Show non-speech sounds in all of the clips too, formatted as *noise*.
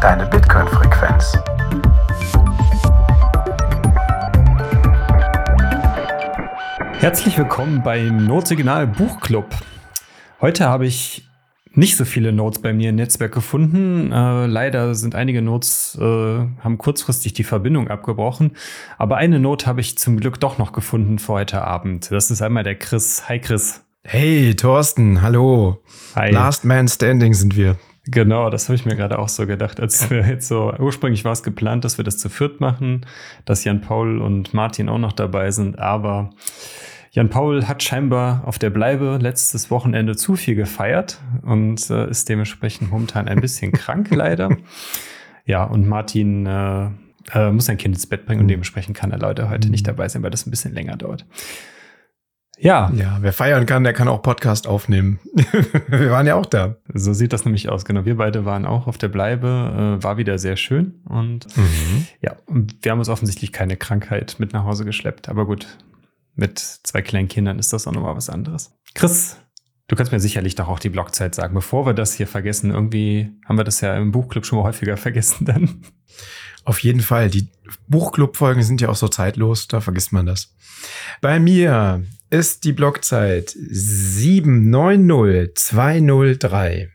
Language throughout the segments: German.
deine Bitcoin-Frequenz. Herzlich willkommen beim Notsignal Buchclub. Heute habe ich nicht so viele Notes bei mir im Netzwerk gefunden. Äh, leider sind einige Notes, äh, haben kurzfristig die Verbindung abgebrochen. Aber eine Note habe ich zum Glück doch noch gefunden für heute Abend. Das ist einmal der Chris. Hi Chris. Hey Thorsten, hallo. Hi. Last Man Standing sind wir. Genau, das habe ich mir gerade auch so gedacht. Als wir jetzt so, ursprünglich war es geplant, dass wir das zu viert machen, dass Jan Paul und Martin auch noch dabei sind, aber Jan Paul hat scheinbar auf der Bleibe letztes Wochenende zu viel gefeiert und äh, ist dementsprechend momentan ein bisschen *laughs* krank leider. Ja, und Martin äh, äh, muss sein Kind ins Bett bringen und dementsprechend kann er leider heute nicht dabei sein, weil das ein bisschen länger dauert. Ja, Ja, wer feiern kann, der kann auch Podcast aufnehmen. *laughs* wir waren ja auch da. so sieht das nämlich aus. Genau, wir beide waren auch auf der Bleibe, äh, war wieder sehr schön und ja, und wir haben uns offensichtlich keine Krankheit mit nach Hause geschleppt. Aber gut, mit zwei kleinen Kindern ist das auch nochmal was anderes. Chris, du kannst mir sicherlich doch auch die Blockzeit sagen, bevor wir das hier vergessen. Irgendwie haben wir das ja im Buchclub schon mal häufiger *laughs* vergessen dann. Auf jeden Fall. Die Buchclub-Folgen sind ja auch so zeitlos, da vergisst man das. Bei mir ist die Blockzeit 790203.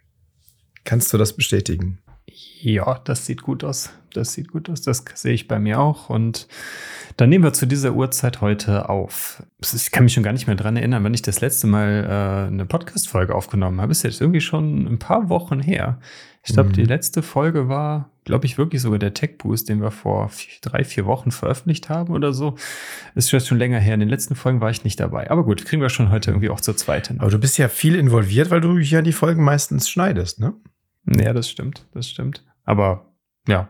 Kannst du das bestätigen? Ja, das sieht gut aus. Das sieht gut aus. Das sehe ich bei mir auch. Und dann nehmen wir zu dieser Uhrzeit heute auf. Ich kann mich schon gar nicht mehr dran erinnern, wann ich das letzte Mal äh, eine Podcast-Folge aufgenommen habe. Ist jetzt irgendwie schon ein paar Wochen her. Ich glaube, Mhm. die letzte Folge war, glaube ich, wirklich sogar der Tech Boost, den wir vor vier, drei, vier Wochen veröffentlicht haben oder so. Ist jetzt schon länger her. In den letzten Folgen war ich nicht dabei. Aber gut, kriegen wir schon heute irgendwie auch zur zweiten. Aber du bist ja viel involviert, weil du ja die Folgen meistens schneidest, ne? Ja, das stimmt, das stimmt. Aber ja,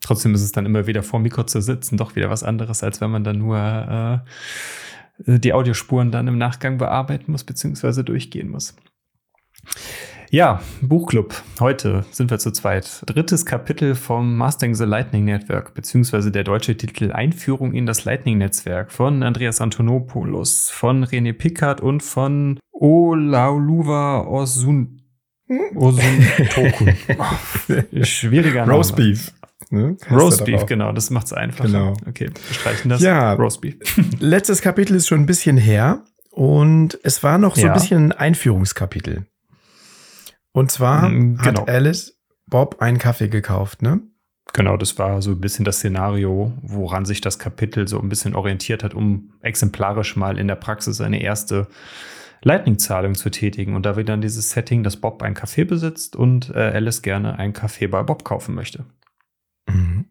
trotzdem ist es dann immer wieder vor dem Mikro zu sitzen, doch wieder was anderes, als wenn man dann nur äh, die Audiospuren dann im Nachgang bearbeiten muss, beziehungsweise durchgehen muss. Ja, Buchclub. Heute sind wir zu zweit. Drittes Kapitel vom Mastering the Lightning Network, beziehungsweise der deutsche Titel Einführung in das Lightning-Netzwerk von Andreas Antonopoulos, von René Pickard und von Olaoluwa Osun Osun Tokun. *laughs* Schwieriger Name. Roastbeef. Ne? Roastbeef, genau, das macht's einfacher. Genau. Okay, wir streichen das. Ja. Roastbeef. Letztes Kapitel ist schon ein bisschen her und es war noch so Ja. ein bisschen ein Einführungskapitel. Und zwar Mm, genau. hat Alice Bob einen Kaffee gekauft, ne? Genau, das war so ein bisschen das Szenario, woran sich das Kapitel so ein bisschen orientiert hat, um exemplarisch mal in der Praxis eine erste Lightning-Zahlung zu tätigen. Und da wir dann dieses Setting, dass Bob einen Kaffee besitzt und äh, Alice gerne einen Kaffee bei Bob kaufen möchte. Mhm.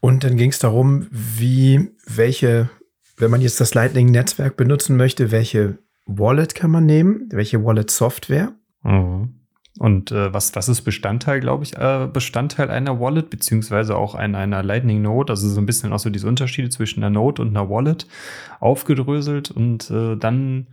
Und dann ging es darum, wie, welche, wenn man jetzt das Lightning-Netzwerk benutzen möchte, welche Wallet kann man nehmen, welche Wallet-Software. Mhm. Und äh, was, was ist Bestandteil, glaube ich, äh, Bestandteil einer Wallet, beziehungsweise auch einer, einer Lightning Node, also so ein bisschen auch so diese Unterschiede zwischen einer Node und einer Wallet aufgedröselt und äh, dann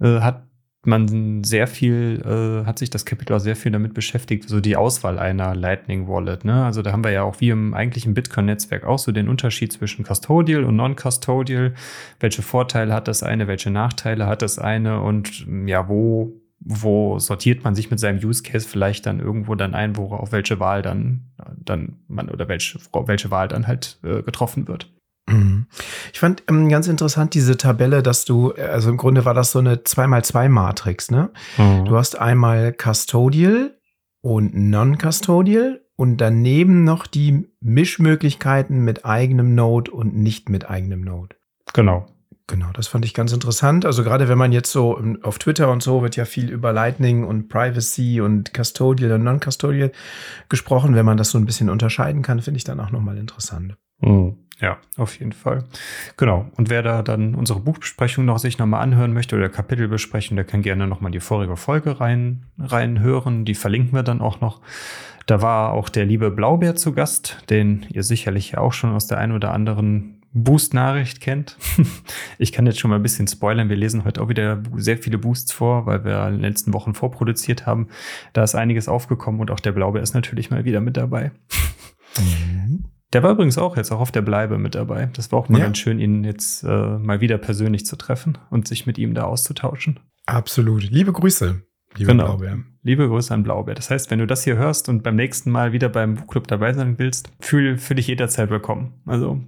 äh, hat man sehr viel, äh, hat sich das Kapitel auch sehr viel damit beschäftigt, so die Auswahl einer Lightning Wallet. Ne? Also da haben wir ja auch wie im eigentlichen Bitcoin-Netzwerk auch so den Unterschied zwischen Custodial und Non-Custodial. Welche Vorteile hat das eine, welche Nachteile hat das eine und ja, wo wo sortiert man sich mit seinem Use Case vielleicht dann irgendwo dann ein, wo auf welche Wahl dann, dann man oder welche, welche Wahl dann halt äh, getroffen wird. Mhm. Ich fand ähm, ganz interessant diese Tabelle, dass du, äh, also im Grunde war das so eine 2x2-Matrix, ne? Du hast einmal Custodial und Non-Custodial und daneben noch die Mischmöglichkeiten mit eigenem Node und nicht mit eigenem Node. Genau. Genau, das fand ich ganz interessant. Also gerade wenn man jetzt so auf Twitter und so wird ja viel über Lightning und Privacy und Custodial und Non-Custodial gesprochen. Wenn man das so ein bisschen unterscheiden kann, finde ich dann auch nochmal interessant. Mhm. Ja, auf jeden Fall. Genau. Und wer da dann unsere Buchbesprechung noch sich nochmal anhören möchte oder Kapitelbesprechung, der kann gerne nochmal die vorige Folge rein, reinhören. Die verlinken wir dann auch noch. Da war auch der liebe Blaubeer zu Gast, den ihr sicherlich ja auch schon aus der ein oder anderen Boost-Nachricht kennt. *laughs* ich kann jetzt schon mal ein bisschen spoilern. Wir lesen heute auch wieder sehr viele Boosts vor, weil wir in den letzten Wochen vorproduziert haben. Da ist einiges aufgekommen und auch der Blaubeer ist natürlich mal wieder mit dabei. Der war übrigens auch jetzt auch auf der Bleibe mit dabei. Das war auch mal Ja. ganz schön, ihn jetzt äh, mal wieder persönlich zu treffen und sich mit ihm da auszutauschen. Absolut. Liebe Grüße. Liebe genau. Blaubeer. Liebe Grüße an Blaubeer. Das heißt, wenn du das hier hörst und beim nächsten Mal wieder beim Buchclub dabei sein willst, fühl, fühl dich jederzeit willkommen. Also,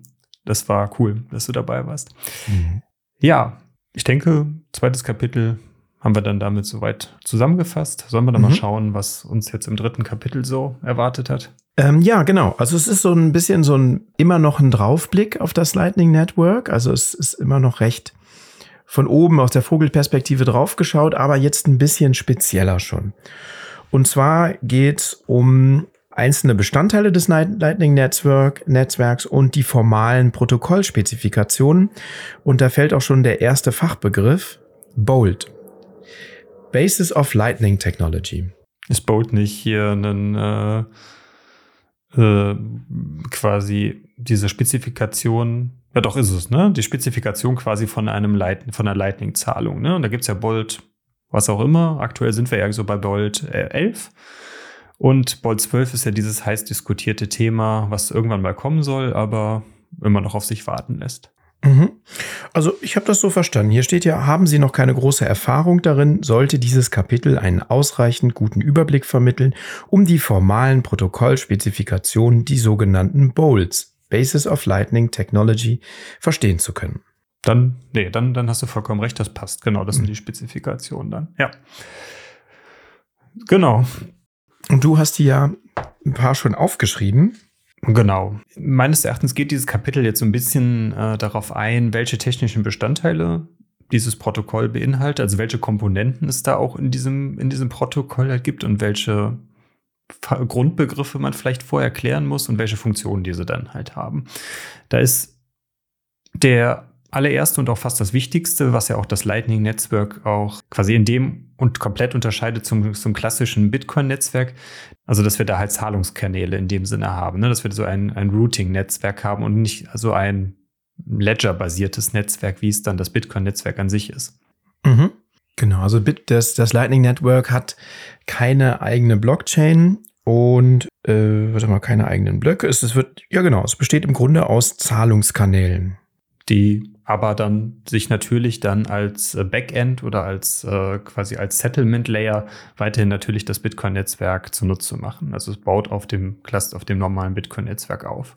das war cool, dass du dabei warst. Mhm. Ja, ich denke, zweites Kapitel haben wir dann damit soweit zusammengefasst. Sollen wir dann mhm. mal schauen, was uns jetzt im dritten Kapitel so erwartet hat? Ähm, ja, genau. Also es ist so ein bisschen so ein immer noch ein Draufblick auf das Lightning Network. Also es ist immer noch recht von oben aus der Vogelperspektive draufgeschaut, aber jetzt ein bisschen spezieller schon. Und zwar geht es um einzelne Bestandteile des Lightning Network, Netzwerks und die formalen Protokollspezifikationen. Und da fällt auch schon der erste Fachbegriff, BOLD. Basis of Lightning Technology. Ist BOLD nicht hier ein äh, äh, quasi diese Spezifikation ja, doch ist es, ne? Die Spezifikation quasi von einem Light, von einer Lightning-Zahlung, ne? Und da gibt's ja Bolt, was auch immer. Aktuell sind wir ja so bei Bolt äh, 11. Und Bolt 12 ist ja dieses heiß diskutierte Thema, was irgendwann mal kommen soll, aber immer noch auf sich warten lässt. Mhm. Also ich habe das so verstanden. Hier steht ja, haben Sie noch keine große Erfahrung darin, sollte dieses Kapitel einen ausreichend guten Überblick vermitteln, um die formalen Protokollspezifikationen, die sogenannten Bolts, Basis of Lightning Technology verstehen zu können. Dann, nee, dann, dann hast du vollkommen recht, das passt. Genau, das sind die Spezifikationen dann. Ja. Genau. Und du hast die ja ein paar schon aufgeschrieben. Genau. Meines Erachtens geht dieses Kapitel jetzt so ein bisschen äh, darauf ein, welche technischen Bestandteile dieses Protokoll beinhaltet, also welche Komponenten es da auch in diesem, in diesem Protokoll halt gibt und welche Grundbegriffe man vielleicht vorher klären muss und welche Funktionen diese dann halt haben. Da ist der allererste und auch fast das Wichtigste, was ja auch das Lightning Netzwerk auch quasi in dem und komplett unterscheidet zum, zum klassischen Bitcoin-Netzwerk. Also, dass wir da halt Zahlungskanäle in dem Sinne haben, ne? dass wir so ein, ein Routing-Netzwerk haben und nicht so ein Ledger-basiertes Netzwerk, wie es dann das Bitcoin-Netzwerk an sich ist. Mhm. Genau, also das, das Lightning Network hat keine eigene Blockchain und äh, warte mal, keine eigenen Blöcke. Es, es wird, ja genau, es besteht im Grunde aus Zahlungskanälen. Die aber dann sich natürlich dann als äh, Backend oder als äh, quasi als Settlement Layer weiterhin natürlich das Bitcoin-Netzwerk zunutze machen. Also es baut auf dem Cluster, auf dem normalen Bitcoin-Netzwerk auf.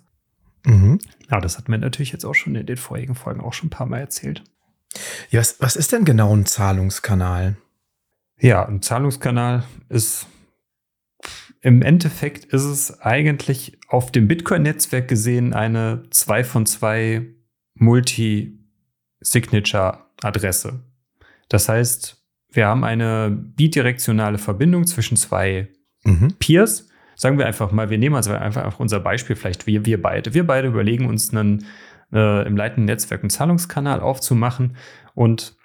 Mhm. Ja, das hat man natürlich jetzt auch schon in den vorigen Folgen auch schon ein paar Mal erzählt. Ja, was, was ist denn genau ein Zahlungskanal? Ja, ein Zahlungskanal ist im Endeffekt ist es eigentlich auf dem Bitcoin-Netzwerk gesehen eine 2 von 2 Multi-Signature-Adresse. Das heißt, wir haben eine bidirektionale Verbindung zwischen zwei mhm. Peers. Sagen wir einfach mal, wir nehmen also einfach unser Beispiel, vielleicht wir, wir beide. Wir beide überlegen uns einen äh, im leitenden Netzwerk einen Zahlungskanal aufzumachen und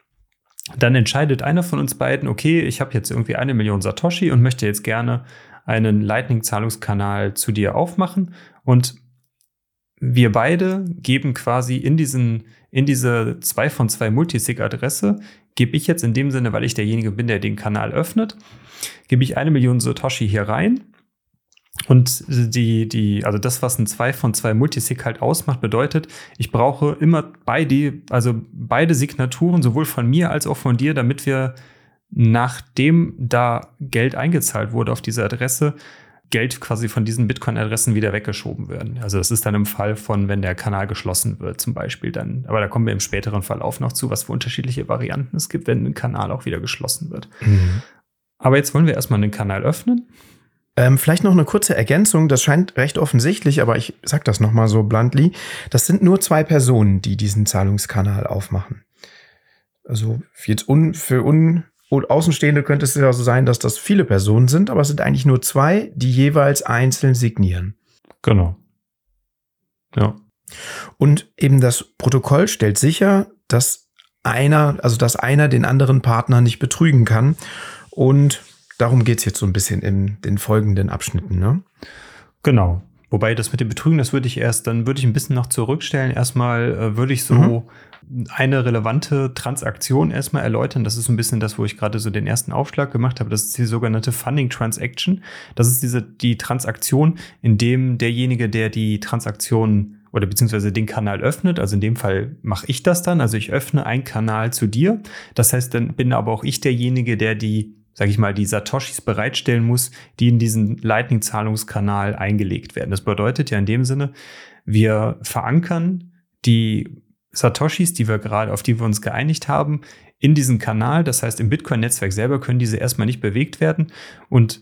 dann entscheidet einer von uns beiden, okay, ich habe jetzt irgendwie eine Million Satoshi und möchte jetzt gerne einen Lightning-Zahlungskanal zu dir aufmachen und wir beide geben quasi in diesen, in diese 2 von 2 Multisig-Adresse, gebe ich jetzt in dem Sinne, weil ich derjenige bin, der den Kanal öffnet, gebe ich eine Million Satoshi hier rein. Und die, die, also das, was ein 2 von 2 Multisig halt ausmacht, bedeutet, ich brauche immer beide, also beide Signaturen, sowohl von mir als auch von dir, damit wir, nachdem da Geld eingezahlt wurde auf diese Adresse, Geld quasi von diesen Bitcoin-Adressen wieder weggeschoben werden. Also das ist dann im Fall von, wenn der Kanal geschlossen wird, zum Beispiel dann. Aber da kommen wir im späteren Verlauf noch zu, was für unterschiedliche Varianten es gibt, wenn ein Kanal auch wieder geschlossen wird. Mhm. Aber jetzt wollen wir erstmal einen Kanal öffnen. Ähm, vielleicht noch eine kurze Ergänzung, das scheint recht offensichtlich, aber ich sage das nochmal so bluntly. Das sind nur zwei Personen, die diesen Zahlungskanal aufmachen. Also jetzt un, für un, Außenstehende könnte es ja so sein, dass das viele Personen sind, aber es sind eigentlich nur zwei, die jeweils einzeln signieren. Genau. Ja. Und eben das Protokoll stellt sicher, dass einer, also dass einer den anderen Partner nicht betrügen kann. Und Darum geht es jetzt so ein bisschen in den folgenden Abschnitten, ne? Genau. Wobei das mit dem Betrügen, das würde ich erst, dann würde ich ein bisschen noch zurückstellen. Erstmal äh, würde ich so mhm. eine relevante Transaktion erstmal erläutern. Das ist ein bisschen das, wo ich gerade so den ersten Aufschlag gemacht habe. Das ist die sogenannte Funding Transaction. Das ist diese, die Transaktion, in dem derjenige, der die Transaktion oder beziehungsweise den Kanal öffnet. Also in dem Fall mache ich das dann. Also ich öffne einen Kanal zu dir. Das heißt, dann bin aber auch ich derjenige, der die sage ich mal, die Satoshis bereitstellen muss, die in diesen Lightning-Zahlungskanal eingelegt werden. Das bedeutet ja in dem Sinne, wir verankern die Satoshis, die wir gerade, auf die wir uns geeinigt haben, in diesen Kanal. Das heißt, im Bitcoin-Netzwerk selber können diese erstmal nicht bewegt werden und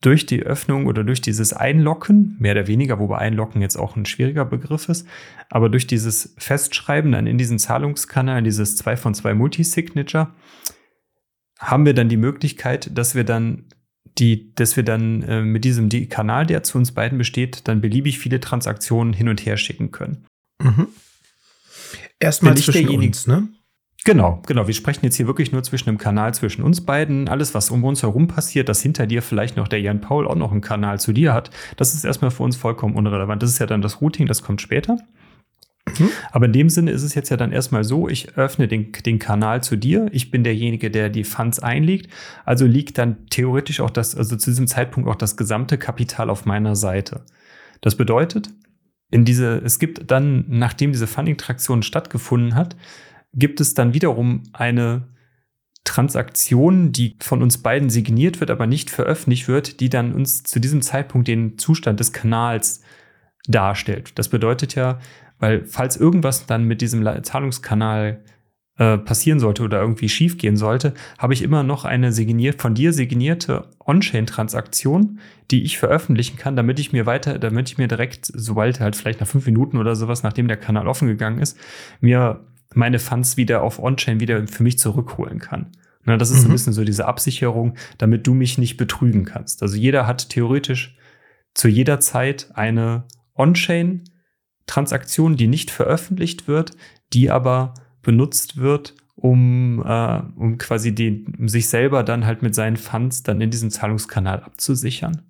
durch die Öffnung oder durch dieses Einlocken, mehr oder weniger, wobei Einlocken jetzt auch ein schwieriger Begriff ist, aber durch dieses Festschreiben dann in diesen Zahlungskanal, dieses 2 von 2 Multisignature, haben wir dann die Möglichkeit, dass wir dann die, dass wir dann äh, mit diesem die Kanal, der zu uns beiden besteht, dann beliebig viele Transaktionen hin und her schicken können. Mhm. Erstmal zwischen uns, ne? Genau, genau. Wir sprechen jetzt hier wirklich nur zwischen dem Kanal zwischen uns beiden. Alles, was um uns herum passiert, dass hinter dir vielleicht noch der Jan Paul auch noch einen Kanal zu dir hat, das ist erstmal für uns vollkommen unrelevant. Das ist ja dann das Routing, das kommt später. Mhm. Aber in dem Sinne ist es jetzt ja dann erstmal so, ich öffne den, den Kanal zu dir. Ich bin derjenige, der die Funds einlegt. Also liegt dann theoretisch auch das, also zu diesem Zeitpunkt auch das gesamte Kapital auf meiner Seite. Das bedeutet, in diese, es gibt dann, nachdem diese Funding-Traktion stattgefunden hat, gibt es dann wiederum eine Transaktion, die von uns beiden signiert wird, aber nicht veröffentlicht wird, die dann uns zu diesem Zeitpunkt den Zustand des Kanals darstellt. Das bedeutet ja, weil falls irgendwas dann mit diesem Zahlungskanal äh, passieren sollte oder irgendwie schief gehen sollte, habe ich immer noch eine signiert, von dir signierte On-Chain-Transaktion, die ich veröffentlichen kann, damit ich mir weiter, damit ich mir direkt, sobald halt vielleicht nach fünf Minuten oder sowas, nachdem der Kanal offen gegangen ist, mir meine Funds wieder auf On-Chain wieder für mich zurückholen kann. Na, das ist mhm. ein bisschen so diese Absicherung, damit du mich nicht betrügen kannst. Also jeder hat theoretisch zu jeder Zeit eine On-Chain-Transaktion, die nicht veröffentlicht wird, die aber benutzt wird, um, äh, um quasi den, um sich selber dann halt mit seinen Funds dann in diesem Zahlungskanal abzusichern.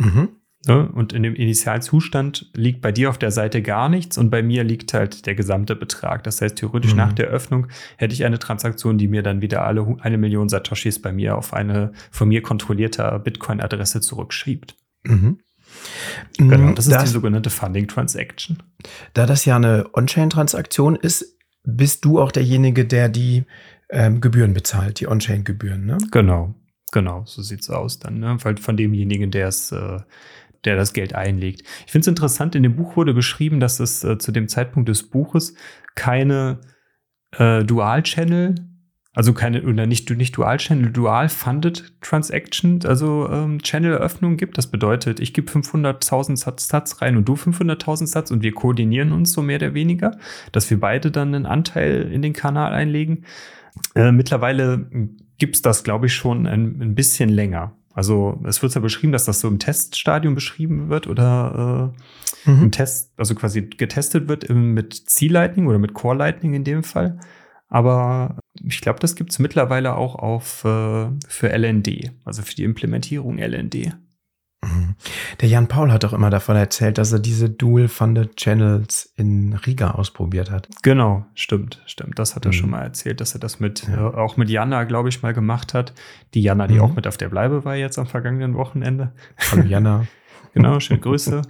Mhm. Ne? Und in dem Initialzustand liegt bei dir auf der Seite gar nichts und bei mir liegt halt der gesamte Betrag. Das heißt, theoretisch mhm. nach der Öffnung hätte ich eine Transaktion, die mir dann wieder alle eine Million Satoshis bei mir auf eine von mir kontrollierte Bitcoin-Adresse zurückschiebt. Mhm. Genau, das ist das, die sogenannte Funding Transaction. Da das ja eine On-Chain-Transaktion ist, bist du auch derjenige, der die ähm, Gebühren bezahlt, die On-Chain-Gebühren, ne? Genau, genau, so sieht's aus dann, ne? Weil von demjenigen, der es, äh, der das Geld einlegt. Ich finde es interessant, in dem Buch wurde beschrieben, dass es äh, zu dem Zeitpunkt des Buches keine äh, Dual-Channel also keine, oder nicht, nicht Dual-Channel, Dual-Funded Transaction, also ähm, Channel-Öffnung gibt. Das bedeutet, ich gebe 500.000 Satz, Satz rein und du 500.000 Satz und wir koordinieren uns so mehr oder weniger, dass wir beide dann einen Anteil in den Kanal einlegen. Äh, mittlerweile gibt's das, glaube ich, schon ein, ein bisschen länger. Also es wird ja beschrieben, dass das so im Teststadium beschrieben wird oder äh, mhm. im Test, also quasi getestet wird mit Ziellightning oder mit Core Lightning in dem Fall. Aber ich glaube, das gibt es mittlerweile auch auf, äh, für LND, also für die Implementierung LND. Mhm. Der Jan Paul hat doch immer davon erzählt, dass er diese Dual-Funded Channels in Riga ausprobiert hat. Genau, stimmt, stimmt. Das hat er mhm. schon mal erzählt, dass er das mit, ja. äh, auch mit Jana, glaube ich, mal gemacht hat. Die Jana, die mhm. auch mit auf der Bleibe war jetzt am vergangenen Wochenende. Hallo Jana. *laughs* genau, schöne Grüße,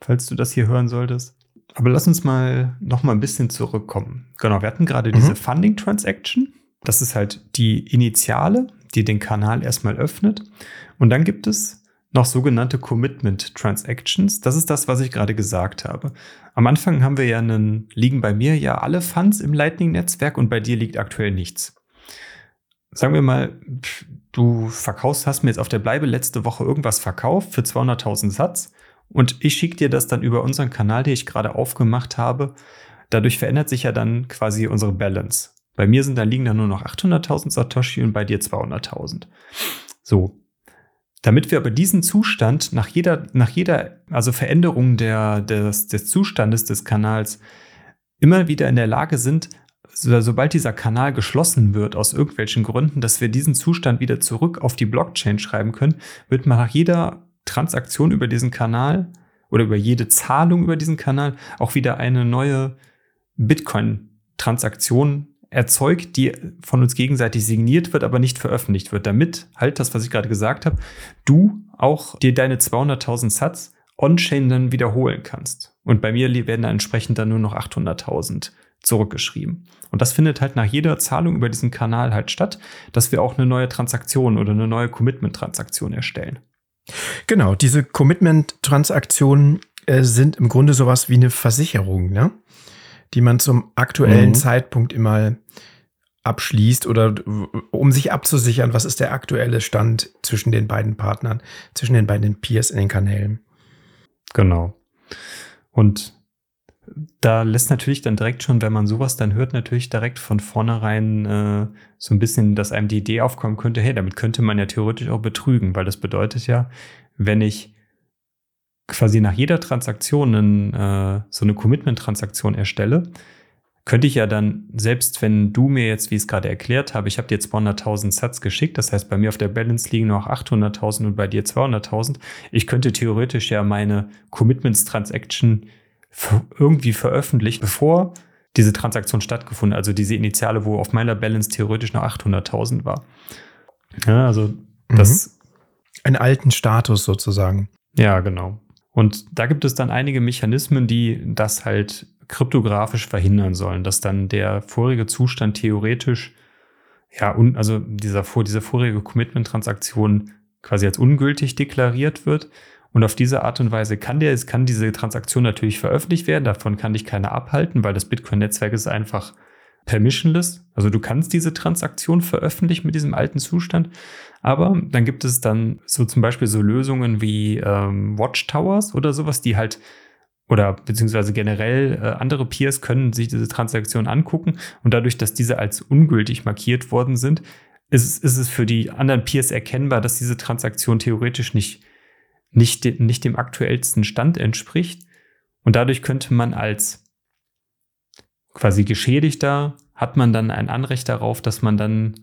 falls du das hier hören solltest. Aber lass uns mal noch mal ein bisschen zurückkommen. Genau, wir hatten gerade mhm. diese Funding Transaction. Das ist halt die Initiale, die den Kanal erstmal öffnet. Und dann gibt es noch sogenannte Commitment Transactions. Das ist das, was ich gerade gesagt habe. Am Anfang haben wir ja einen, liegen bei mir ja alle Funds im Lightning-Netzwerk und bei dir liegt aktuell nichts. Sagen wir mal, du verkaufst, hast mir jetzt auf der Bleibe letzte Woche irgendwas verkauft für 200.000 Satz und ich schicke dir das dann über unseren Kanal, den ich gerade aufgemacht habe. Dadurch verändert sich ja dann quasi unsere Balance. Bei mir sind da liegen dann nur noch 800.000 Satoshi und bei dir 200.000. So. Damit wir aber diesen Zustand nach jeder, nach jeder, also Veränderung der, des, des Zustandes des Kanals immer wieder in der Lage sind, so, sobald dieser Kanal geschlossen wird, aus irgendwelchen Gründen, dass wir diesen Zustand wieder zurück auf die Blockchain schreiben können, wird man nach jeder Transaktion über diesen Kanal oder über jede Zahlung über diesen Kanal auch wieder eine neue Bitcoin-Transaktion erzeugt, die von uns gegenseitig signiert wird, aber nicht veröffentlicht wird, damit halt das, was ich gerade gesagt habe, du auch dir deine 200.000 Satz on-chain dann wiederholen kannst. Und bei mir werden dann entsprechend dann nur noch 800.000 zurückgeschrieben. Und das findet halt nach jeder Zahlung über diesen Kanal halt statt, dass wir auch eine neue Transaktion oder eine neue Commitment-Transaktion erstellen. Genau, diese Commitment-Transaktionen äh, sind im Grunde sowas wie eine Versicherung, ne? die man zum aktuellen mhm. Zeitpunkt immer abschließt oder um sich abzusichern, was ist der aktuelle Stand zwischen den beiden Partnern, zwischen den beiden Peers in den Kanälen. Genau. Und da lässt natürlich dann direkt schon, wenn man sowas dann hört, natürlich direkt von vornherein äh, so ein bisschen, dass einem die Idee aufkommen könnte, hey, damit könnte man ja theoretisch auch betrügen, weil das bedeutet ja, wenn ich quasi nach jeder Transaktion einen, äh, so eine Commitment-Transaktion erstelle, könnte ich ja dann, selbst wenn du mir jetzt, wie ich es gerade erklärt habe, ich habe dir 200.000 Satz geschickt, das heißt, bei mir auf der Balance liegen noch 800.000 und bei dir 200.000, ich könnte theoretisch ja meine Commitments-Transaction irgendwie veröffentlichen, bevor diese Transaktion stattgefunden, also diese Initiale, wo auf meiner Balance theoretisch noch 800.000 war. Ja, also mhm. das. Einen alten Status sozusagen. Ja, genau. Und da gibt es dann einige Mechanismen, die das halt kryptografisch verhindern sollen, dass dann der vorige Zustand theoretisch, ja, un, also dieser, diese vorige Commitment-Transaktion quasi als ungültig deklariert wird. Und auf diese Art und Weise kann der, es kann diese Transaktion natürlich veröffentlicht werden. Davon kann dich keiner abhalten, weil das Bitcoin-Netzwerk ist einfach permissionless. Also du kannst diese Transaktion veröffentlichen mit diesem alten Zustand. Aber dann gibt es dann so zum Beispiel so Lösungen wie ähm, Watchtowers oder sowas, die halt oder beziehungsweise generell äh, andere Peers können sich diese Transaktion angucken und dadurch, dass diese als ungültig markiert worden sind, ist, ist es für die anderen Peers erkennbar, dass diese Transaktion theoretisch nicht, nicht, de, nicht dem aktuellsten Stand entspricht. Und dadurch könnte man als quasi Geschädigter, hat man dann ein Anrecht darauf, dass man dann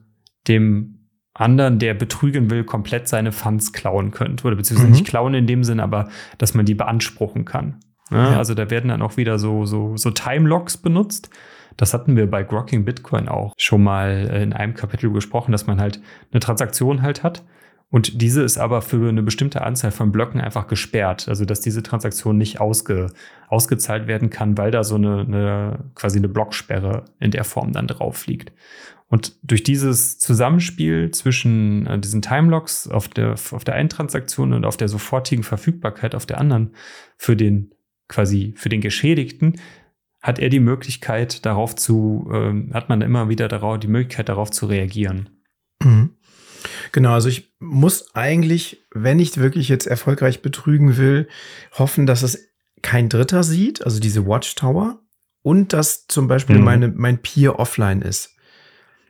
dem anderen, der betrügen will, komplett seine Funds klauen könnte. Oder beziehungsweise mhm. nicht klauen in dem Sinn, aber dass man die beanspruchen kann. Ja, ja. Also da werden dann auch wieder so, so, so Time-Locks benutzt. Das hatten wir bei Grocking Bitcoin auch schon mal in einem Kapitel gesprochen, dass man halt eine Transaktion halt hat. Und diese ist aber für eine bestimmte Anzahl von Blöcken einfach gesperrt. Also, dass diese Transaktion nicht ausge, ausgezahlt werden kann, weil da so eine, eine quasi eine Blocksperre in der Form dann drauf liegt. Und durch dieses Zusammenspiel zwischen äh, diesen Timelocks auf der, auf der einen Transaktion und auf der sofortigen Verfügbarkeit auf der anderen für den quasi für den Geschädigten hat er die Möglichkeit darauf zu, äh, hat man immer wieder darauf, die Möglichkeit darauf zu reagieren. Mhm. Genau, also ich muss eigentlich, wenn ich wirklich jetzt erfolgreich betrügen will, hoffen, dass es kein Dritter sieht, also diese Watchtower, und dass zum Beispiel mhm. meine, mein Peer offline ist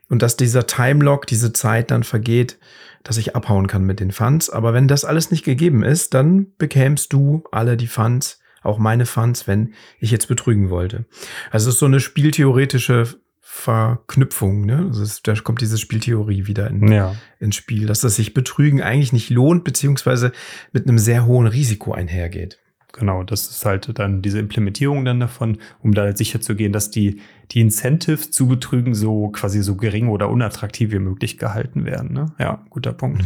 und dass dieser Timelock, diese Zeit dann vergeht, dass ich abhauen kann mit den Funds. Aber wenn das alles nicht gegeben ist, dann bekämst du alle die Funds, auch meine Funds, wenn ich jetzt betrügen wollte. Also es ist so eine spieltheoretische Verknüpfung, ne? Also es, da kommt diese Spieltheorie wieder in, ja. ins Spiel, dass das sich Betrügen eigentlich nicht lohnt, beziehungsweise mit einem sehr hohen Risiko einhergeht. Genau, das ist halt dann diese Implementierung dann davon, um da sicher zu gehen, dass die, die Incentives zu betrügen so quasi so gering oder unattraktiv wie möglich gehalten werden. Ne? Ja, guter Punkt.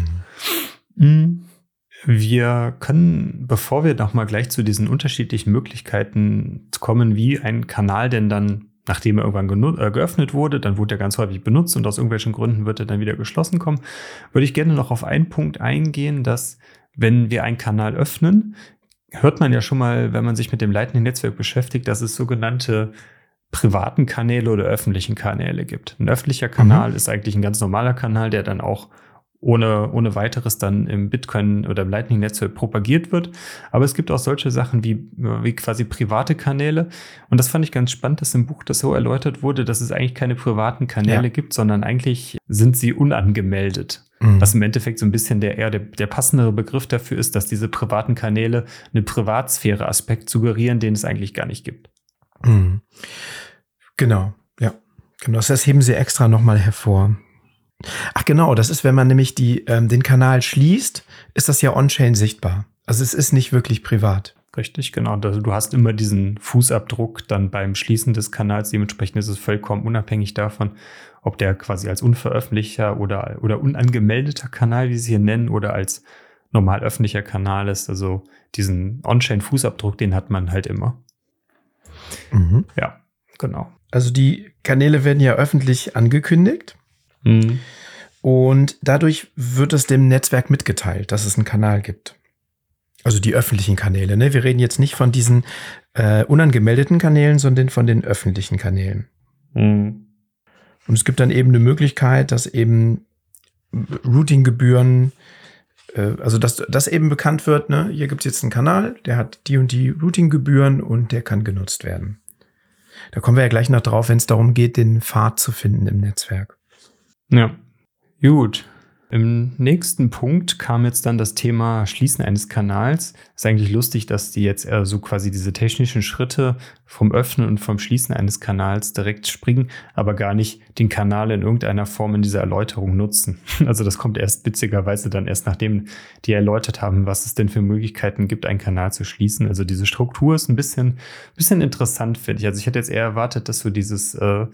Mhm. mhm. Wir können, bevor wir nochmal gleich zu diesen unterschiedlichen Möglichkeiten kommen, wie ein Kanal denn dann, nachdem er irgendwann äh, geöffnet wurde, dann wurde er ganz häufig benutzt und aus irgendwelchen Gründen wird er dann wieder geschlossen kommen, würde ich gerne noch auf einen Punkt eingehen, dass wenn wir einen Kanal öffnen, hört man ja schon mal, wenn man sich mit dem Lightning-Netzwerk beschäftigt, dass es sogenannte privaten Kanäle oder öffentlichen Kanäle gibt. Ein öffentlicher Kanal mhm. ist eigentlich ein ganz normaler Kanal, der dann auch ohne, ohne weiteres dann im Bitcoin oder im Lightning-Netzwerk propagiert wird. Aber es gibt auch solche Sachen wie, wie quasi private Kanäle. Und das fand ich ganz spannend, dass im Buch das so erläutert wurde, dass es eigentlich keine privaten Kanäle ja. gibt, sondern eigentlich sind sie unangemeldet. Mhm. Was im Endeffekt so ein bisschen der eher der, der passendere Begriff dafür ist, dass diese privaten Kanäle eine Privatsphäre-Aspekt suggerieren, den es eigentlich gar nicht gibt. Mhm. Genau, ja. Genau, das heben sie extra nochmal hervor. Ach genau, das ist, wenn man nämlich die, ähm, den Kanal schließt, ist das ja on-chain sichtbar. Also es ist nicht wirklich privat. Richtig, genau. Also du hast immer diesen Fußabdruck dann beim Schließen des Kanals. Dementsprechend ist es vollkommen unabhängig davon, ob der quasi als unveröffentlichter oder, oder unangemeldeter Kanal, wie sie hier nennen, oder als normal öffentlicher Kanal ist. Also diesen On-Chain-Fußabdruck, den hat man halt immer. Mhm. Ja. Genau. Also die Kanäle werden ja öffentlich angekündigt. Mhm. Und dadurch wird es dem Netzwerk mitgeteilt, dass es einen Kanal gibt. Also die öffentlichen Kanäle. Ne? Wir reden jetzt nicht von diesen äh, unangemeldeten Kanälen, sondern von den öffentlichen Kanälen. Mhm. Und es gibt dann eben eine Möglichkeit, dass eben Routinggebühren, äh, also dass das eben bekannt wird, ne? hier gibt es jetzt einen Kanal, der hat die und die Routinggebühren und der kann genutzt werden. Da kommen wir ja gleich noch drauf, wenn es darum geht, den Pfad zu finden im Netzwerk. Ja, gut. Im nächsten Punkt kam jetzt dann das Thema Schließen eines Kanals. Ist eigentlich lustig, dass die jetzt so quasi diese technischen Schritte vom Öffnen und vom Schließen eines Kanals direkt springen, aber gar nicht den Kanal in irgendeiner Form in dieser Erläuterung nutzen. *laughs* Also das kommt erst witzigerweise dann erst nachdem die erläutert haben, was es denn für Möglichkeiten gibt, einen Kanal zu schließen. Also diese Struktur ist ein bisschen, bisschen interessant, finde ich. Also ich hätte jetzt eher erwartet, dass so dieses äh,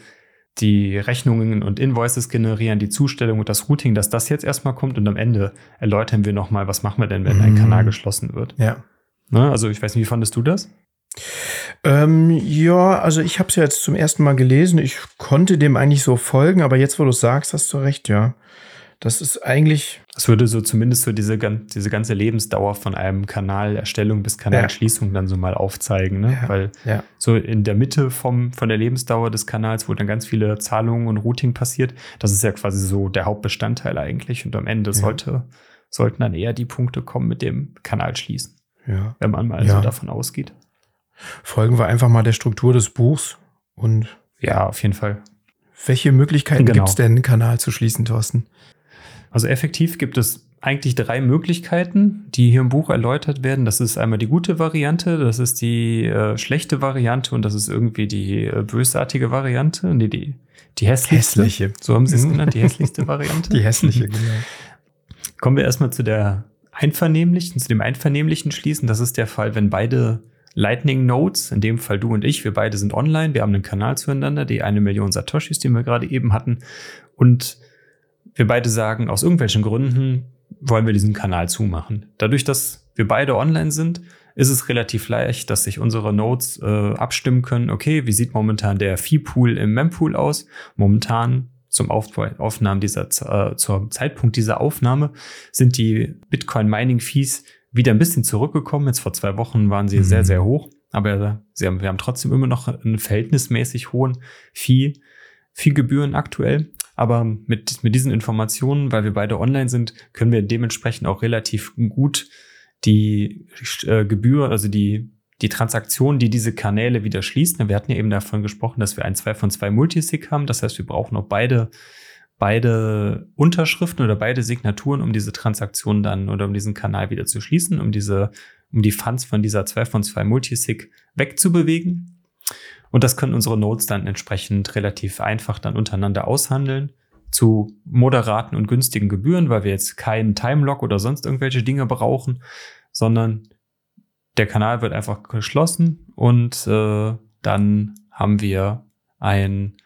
die Rechnungen und Invoices generieren, die Zustellung und das Routing, dass das jetzt erstmal kommt und am Ende erläutern wir nochmal, was machen wir denn, wenn ein mhm. Kanal geschlossen wird. Ja. Ne? Also ich weiß nicht, wie fandest du das? Ähm, ja, also ich habe es ja jetzt zum ersten Mal gelesen. Ich konnte dem eigentlich so folgen, aber jetzt, wo du sagst, hast du recht, ja. Das ist eigentlich. Das würde so zumindest so diese, diese ganze Lebensdauer von einem Kanalerstellung bis Kanalschließung ja. dann so mal aufzeigen, ne? Ja. Weil ja. so in der Mitte vom, von der Lebensdauer des Kanals, wo dann ganz viele Zahlungen und Routing passiert, das ist ja quasi so der Hauptbestandteil eigentlich. Und am Ende sollte, sollten dann eher die Punkte kommen mit dem Kanal schließen. Ja. Wenn man mal so davon ausgeht. Folgen wir einfach mal der Struktur des Buchs und. Ja, auf jeden Fall. Welche Möglichkeiten genau. gibt es denn, einen Kanal zu schließen, Thorsten? Also effektiv gibt es eigentlich drei Möglichkeiten, die hier im Buch erläutert werden. Das ist einmal die gute Variante, das ist die äh, schlechte Variante und das ist irgendwie die äh, bösartige Variante. Nee, die, die hässlichste. Hässliche. So haben sie es genannt, die hässlichste Variante. *laughs* Die hässliche, genau. Kommen wir erstmal zu der einvernehmlichen, zu dem einvernehmlichen Schließen. Das ist der Fall, wenn beide Lightning Nodes, in dem Fall du und ich, wir beide sind online, wir haben einen Kanal zueinander, die eine Million Satoshis, die wir gerade eben hatten. Und wir beide sagen, aus irgendwelchen Gründen wollen wir diesen Kanal zumachen. Dadurch, dass wir beide online sind, ist es relativ leicht, dass sich unsere Nodes äh, abstimmen können. Okay, wie sieht momentan der Fee-Pool im Mempool aus? Momentan zum Auf Aufnahmen dieser, äh, zum Zeitpunkt dieser Aufnahme sind die Bitcoin-Mining-Fees wieder ein bisschen zurückgekommen. Jetzt vor zwei Wochen waren sie mhm. sehr, sehr hoch. Aber sie haben, wir haben trotzdem immer noch einen verhältnismäßig hohen Fee, Fee-Gebühren aktuell. Aber mit, mit diesen Informationen, weil wir beide online sind, können wir dementsprechend auch relativ gut die äh, Gebühr, also die, die Transaktionen, die diese Kanäle wieder schließen. Wir hatten ja eben davon gesprochen, dass wir ein 2 von 2 Multisig haben. Das heißt, wir brauchen auch beide, beide Unterschriften oder beide Signaturen, um diese Transaktion dann oder um diesen Kanal wieder zu schließen, um diese, um die Funds von dieser 2 von 2 Multisig wegzubewegen. Und das können unsere Nodes dann entsprechend relativ einfach dann untereinander aushandeln zu moderaten und günstigen Gebühren, weil wir jetzt keinen Timelock oder sonst irgendwelche Dinge brauchen, sondern der Kanal wird einfach geschlossen und äh, dann haben wir ein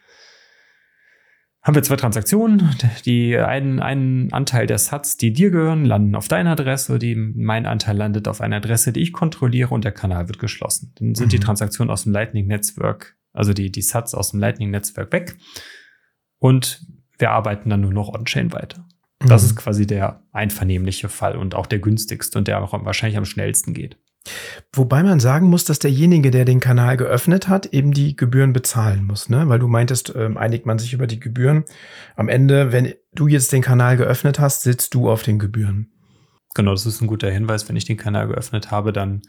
haben wir zwei Transaktionen. Die einen, einen Anteil der Sats, die dir gehören, landen auf deiner Adresse. Die, mein Anteil landet auf einer Adresse, die ich kontrolliere und der Kanal wird geschlossen. Dann sind mhm. die Transaktionen aus dem Lightning-Netzwerk, also die, die Sats aus dem Lightning-Netzwerk weg. Und wir arbeiten dann nur noch on-chain weiter. Das mhm. ist quasi der einvernehmliche Fall und auch der günstigste und der auch wahrscheinlich am schnellsten geht. Wobei man sagen muss, dass derjenige, der den Kanal geöffnet hat, eben die Gebühren bezahlen muss, ne? Weil du meintest, ähm, einigt man sich über die Gebühren. Am Ende, wenn du jetzt den Kanal geöffnet hast, sitzt du auf den Gebühren. Genau, das ist ein guter Hinweis. Wenn ich den Kanal geöffnet habe, dann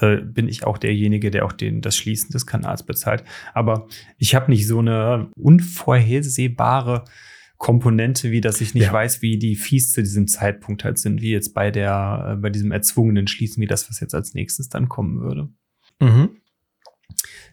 äh, bin ich auch derjenige, der auch den, das Schließen des Kanals bezahlt. Aber ich habe nicht so eine unvorhersehbare Komponente, wie dass ich nicht ja. weiß, wie die Fees zu diesem Zeitpunkt halt sind, wie jetzt bei der, äh, bei diesem erzwungenen Schließen, wie das, was jetzt als nächstes dann kommen würde. Mhm.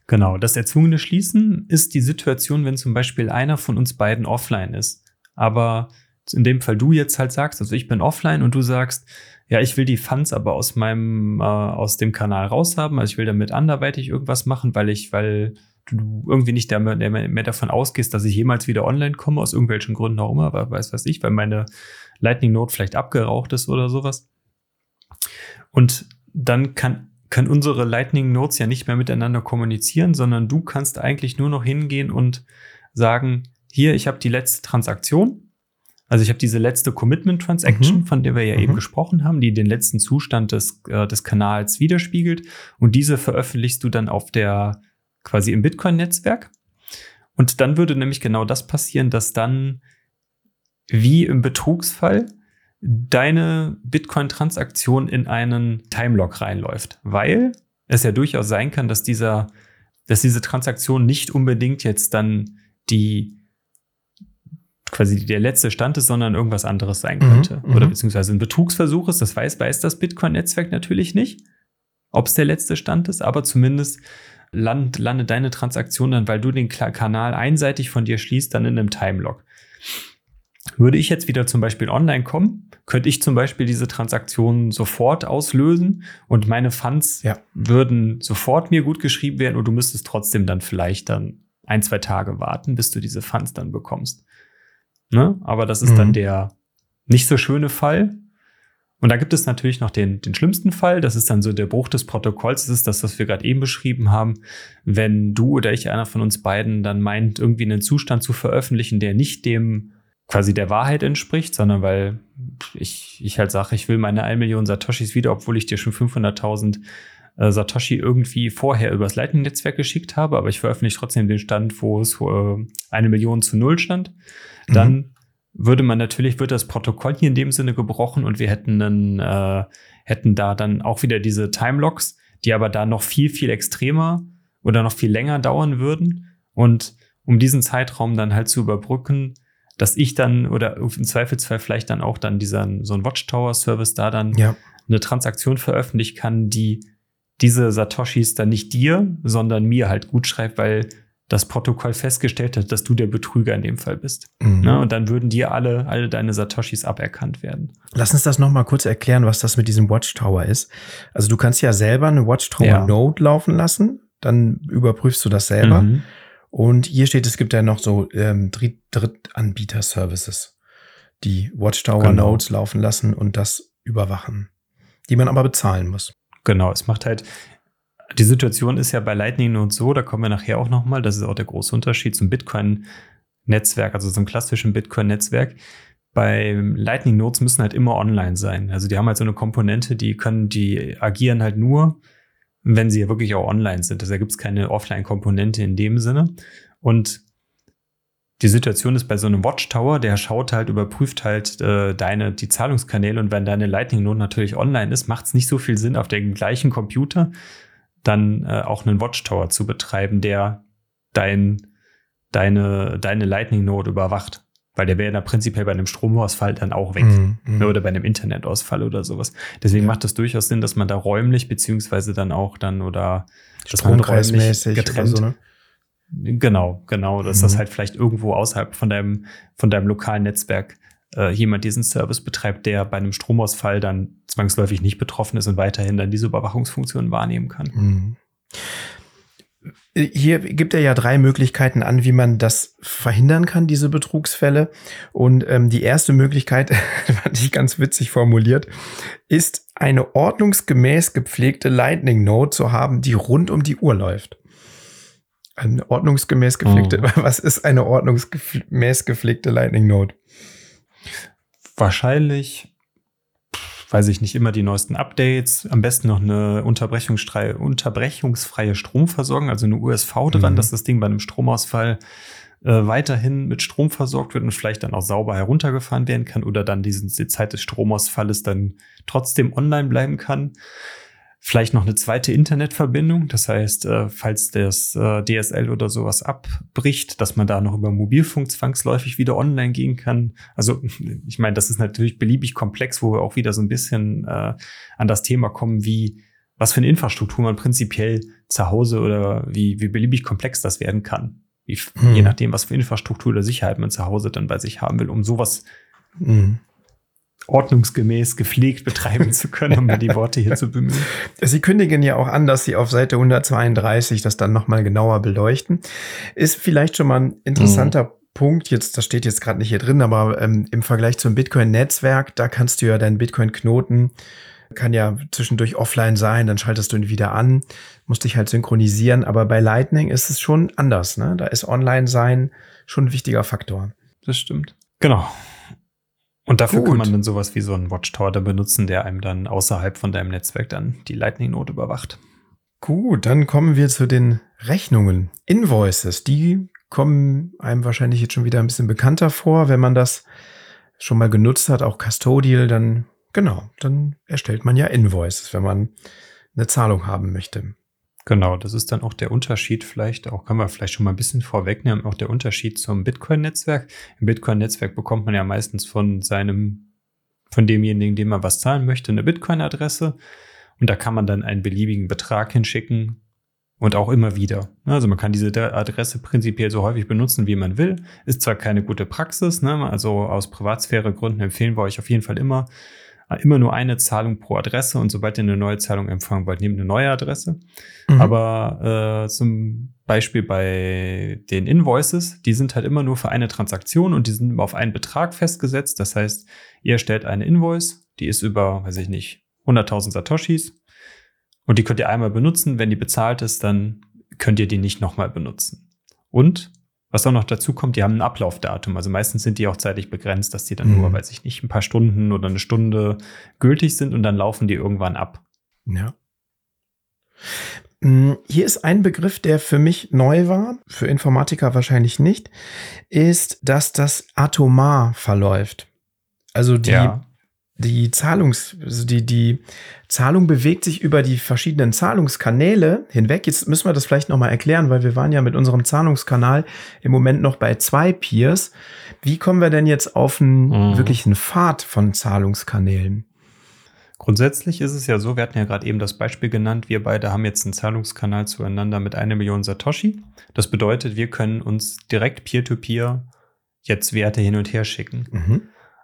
Genau, das erzwungene Schließen ist die Situation, wenn zum Beispiel einer von uns beiden offline ist. Aber in dem Fall du jetzt halt sagst, also ich bin offline und du sagst, ja, ich will die Funds aber aus meinem, äh, aus dem Kanal raushaben, also ich will damit anderweitig irgendwas machen, weil ich, weil du irgendwie nicht mehr, mehr davon ausgehst, dass ich jemals wieder online komme, aus irgendwelchen Gründen auch immer, aber weiß was ich, weil meine Lightning Note vielleicht abgeraucht ist oder sowas. Und dann kann, können unsere Lightning Nodes ja nicht mehr miteinander kommunizieren, sondern du kannst eigentlich nur noch hingehen und sagen, hier, ich habe die letzte Transaktion. Also ich habe diese letzte Commitment Transaction, mhm. von der wir ja mhm. eben gesprochen haben, die den letzten Zustand des, äh, des Kanals widerspiegelt. Und diese veröffentlichst du dann auf der, quasi im Bitcoin-Netzwerk. Und dann würde nämlich genau das passieren, dass dann wie im Betrugsfall deine Bitcoin-Transaktion in einen Timelock reinläuft, weil es ja durchaus sein kann, dass dieser, dass diese Transaktion nicht unbedingt jetzt dann die quasi der letzte Stand ist, sondern irgendwas anderes sein mhm, könnte. Mhm, Oder beziehungsweise ein Betrugsversuch ist. Das weiß, weiß das Bitcoin-Netzwerk natürlich nicht, ob es der letzte Stand ist, aber zumindest land, landet deine Transaktion dann, weil du den Kanal einseitig von dir schließt, dann in einem Timelock. Würde ich jetzt wieder zum Beispiel online kommen, könnte ich zum Beispiel diese Transaktion sofort auslösen und meine Funds ja. würden sofort mir gut geschrieben werden und du müsstest trotzdem dann vielleicht dann ein, zwei Tage warten, bis du diese Funds dann bekommst. Ne? Aber das ist mhm. dann der nicht so schöne Fall. Und da gibt es natürlich noch den, den schlimmsten Fall. Das ist dann so der Bruch des Protokolls. Das ist das, was wir gerade eben beschrieben haben. Wenn du oder ich, einer von uns beiden, dann meint, irgendwie einen Zustand zu veröffentlichen, der nicht dem quasi der Wahrheit entspricht, sondern weil ich, ich halt sage, ich will meine 1 Million Satoshis wieder, obwohl ich dir schon 500.000 äh, Satoshi irgendwie vorher übers Lightning-Netzwerk geschickt habe, aber ich veröffentliche trotzdem den Stand, wo es äh, eine Million zu null stand, mhm. Würde man natürlich, wird das Protokoll hier in dem Sinne gebrochen und wir hätten dann, äh, hätten da dann auch wieder diese Timelocks, die aber da noch viel, viel extremer oder noch viel länger dauern würden. Und um diesen Zeitraum dann halt zu überbrücken, dass ich dann oder im Zweifelsfall vielleicht dann auch dann dieser so ein Watchtower-Service da dann ja. eine Transaktion veröffentlichen kann, die diese Satoshis dann nicht dir, sondern mir halt gut schreibt, weil das Protokoll festgestellt hat, dass du der Betrüger in dem Fall bist. Mhm. Ne? Und dann würden dir alle, alle deine Satoshis aberkannt werden. Lass uns das noch mal kurz erklären, was das mit diesem Watchtower ist. Also du kannst ja selber eine Watchtower-Node ja. laufen lassen, dann überprüfst du das selber. Mhm. Und hier steht, es gibt ja noch so ähm, Dritt Drittanbieter-Services, die Watchtower-Nodes genau. laufen lassen und das überwachen, die man aber bezahlen muss. Genau, es macht halt, die Situation ist ja bei Lightning Nodes so, da kommen wir nachher auch nochmal, das ist auch der große Unterschied zum Bitcoin-Netzwerk, also zum klassischen Bitcoin-Netzwerk. Bei Lightning Nodes müssen halt immer online sein. Also die haben halt so eine Komponente, die können, die agieren halt nur, wenn sie wirklich auch online sind. Also da gibt es keine Offline-Komponente in dem Sinne. Und die Situation ist bei so einem Watchtower, der schaut halt, überprüft halt äh, deine, die Zahlungskanäle und wenn deine Lightning Node natürlich online ist, macht es nicht so viel Sinn, auf dem gleichen Computer dann äh, auch einen Watchtower zu betreiben, der dein, deine, deine Lightning Node überwacht. Weil der wäre dann prinzipiell bei einem Stromausfall dann auch weg. Mm, mm. Oder bei einem Internetausfall oder sowas. Deswegen ja. macht es durchaus Sinn, dass man da räumlich, beziehungsweise dann auch dann oder dass man räumlich getrennt. So, ne? Genau, genau. Dass mhm. das halt vielleicht irgendwo außerhalb von deinem, von deinem lokalen Netzwerk äh, jemand diesen Service betreibt, der bei einem Stromausfall dann zwangsläufig nicht betroffen ist und weiterhin dann diese Überwachungsfunktion wahrnehmen kann. Mhm. Hier gibt er ja drei Möglichkeiten an, wie man das verhindern kann, diese Betrugsfälle. Und ähm, die erste Möglichkeit, *laughs* fand ich ganz witzig formuliert, ist eine ordnungsgemäß gepflegte Lightning Node zu haben, die rund um die Uhr läuft. Eine ordnungsgemäß gepflegte, oh. *laughs* was ist eine ordnungsgemäß gepflegte Lightning Node? Wahrscheinlich weiß ich nicht, immer die neuesten Updates, am besten noch eine unterbrechungsfreie, Stromversorgung, also eine USV dran, mhm. dass das Ding bei einem Stromausfall äh, weiterhin mit Strom versorgt wird und vielleicht dann auch sauber heruntergefahren werden kann oder dann diesen, die Zeit des Stromausfalles dann trotzdem online bleiben kann. Vielleicht noch eine zweite Internetverbindung. Das heißt, äh, falls das äh, DSL oder sowas abbricht, dass man da noch über Mobilfunk zwangsläufig wieder online gehen kann. Also *laughs* ich meine, das ist natürlich beliebig komplex, wo wir auch wieder so ein bisschen äh, an das Thema kommen, wie was für eine Infrastruktur man prinzipiell zu Hause oder wie, wie beliebig komplex das werden kann. Wie, hm. Je nachdem, was für Infrastruktur oder Sicherheit man zu Hause dann bei sich haben will, um sowas hm ordnungsgemäß gepflegt betreiben zu können, um mir die Worte hier zu bemühen. *laughs* Sie kündigen ja auch an, dass Sie auf Seite 132 das dann nochmal genauer beleuchten. Ist vielleicht schon mal ein interessanter mhm. Punkt, jetzt, das steht jetzt gerade nicht hier drin, aber ähm, im Vergleich zum Bitcoin-Netzwerk, da kannst du ja deinen Bitcoin-Knoten kann ja zwischendurch offline sein, dann schaltest du ihn wieder an, musst dich halt synchronisieren. Aber bei Lightning ist es schon anders. Ne? Da ist Online-Sein schon ein wichtiger Faktor. Das stimmt. Genau. Und dafür Gut. kann man dann sowas wie so einen Watchtower da benutzen, der einem dann außerhalb von deinem Netzwerk dann die Lightning-Node überwacht. Gut, dann kommen wir zu den Rechnungen. Invoices, die kommen einem wahrscheinlich jetzt schon wieder ein bisschen bekannter vor, wenn man das schon mal genutzt hat, auch Custodial, dann genau, dann erstellt man ja Invoices, wenn man eine Zahlung haben möchte. Genau, das ist dann auch der Unterschied vielleicht, auch kann man vielleicht schon mal ein bisschen vorwegnehmen, auch der Unterschied zum Bitcoin-Netzwerk. Im Bitcoin-Netzwerk bekommt man ja meistens von seinem, von demjenigen, dem man was zahlen möchte, eine Bitcoin-Adresse. Und da kann man dann einen beliebigen Betrag hinschicken und auch immer wieder. Also man kann diese Adresse prinzipiell so häufig benutzen, wie man will. Ist zwar keine gute Praxis, ne? also aus Privatsphäregründen empfehlen wir euch auf jeden Fall immer, immer nur eine Zahlung pro Adresse und sobald ihr eine neue Zahlung empfangen wollt, nehmt eine neue Adresse. Mhm. Aber äh, zum Beispiel bei den Invoices, die sind halt immer nur für eine Transaktion und die sind immer auf einen Betrag festgesetzt. Das heißt, ihr stellt eine Invoice, die ist über, weiß ich nicht, 100.000 Satoshis und die könnt ihr einmal benutzen. Wenn die bezahlt ist, dann könnt ihr die nicht nochmal benutzen. Und was auch noch dazu kommt, die haben ein Ablaufdatum. Also meistens sind die auch zeitlich begrenzt, dass die dann mhm. nur, weiß ich nicht, ein paar Stunden oder eine Stunde gültig sind und dann laufen die irgendwann ab. Ja. Mm, hier ist ein Begriff, der für mich neu war, für Informatiker wahrscheinlich nicht, ist, dass das atomar verläuft. Also die ja die Zahlungs, also die, die Zahlung bewegt sich über die verschiedenen Zahlungskanäle hinweg. Jetzt müssen wir das vielleicht nochmal erklären, weil wir waren ja mit unserem Zahlungskanal im Moment noch bei zwei Peers. Wie kommen wir denn jetzt auf einen mhm. wirklichen Pfad von Zahlungskanälen? Grundsätzlich ist es ja so, wir hatten ja gerade eben das Beispiel genannt, wir beide haben jetzt einen Zahlungskanal zueinander mit einer Million Satoshi. Das bedeutet, wir können uns direkt peer-to-peer -peer jetzt Werte hin und her schicken. Mhm.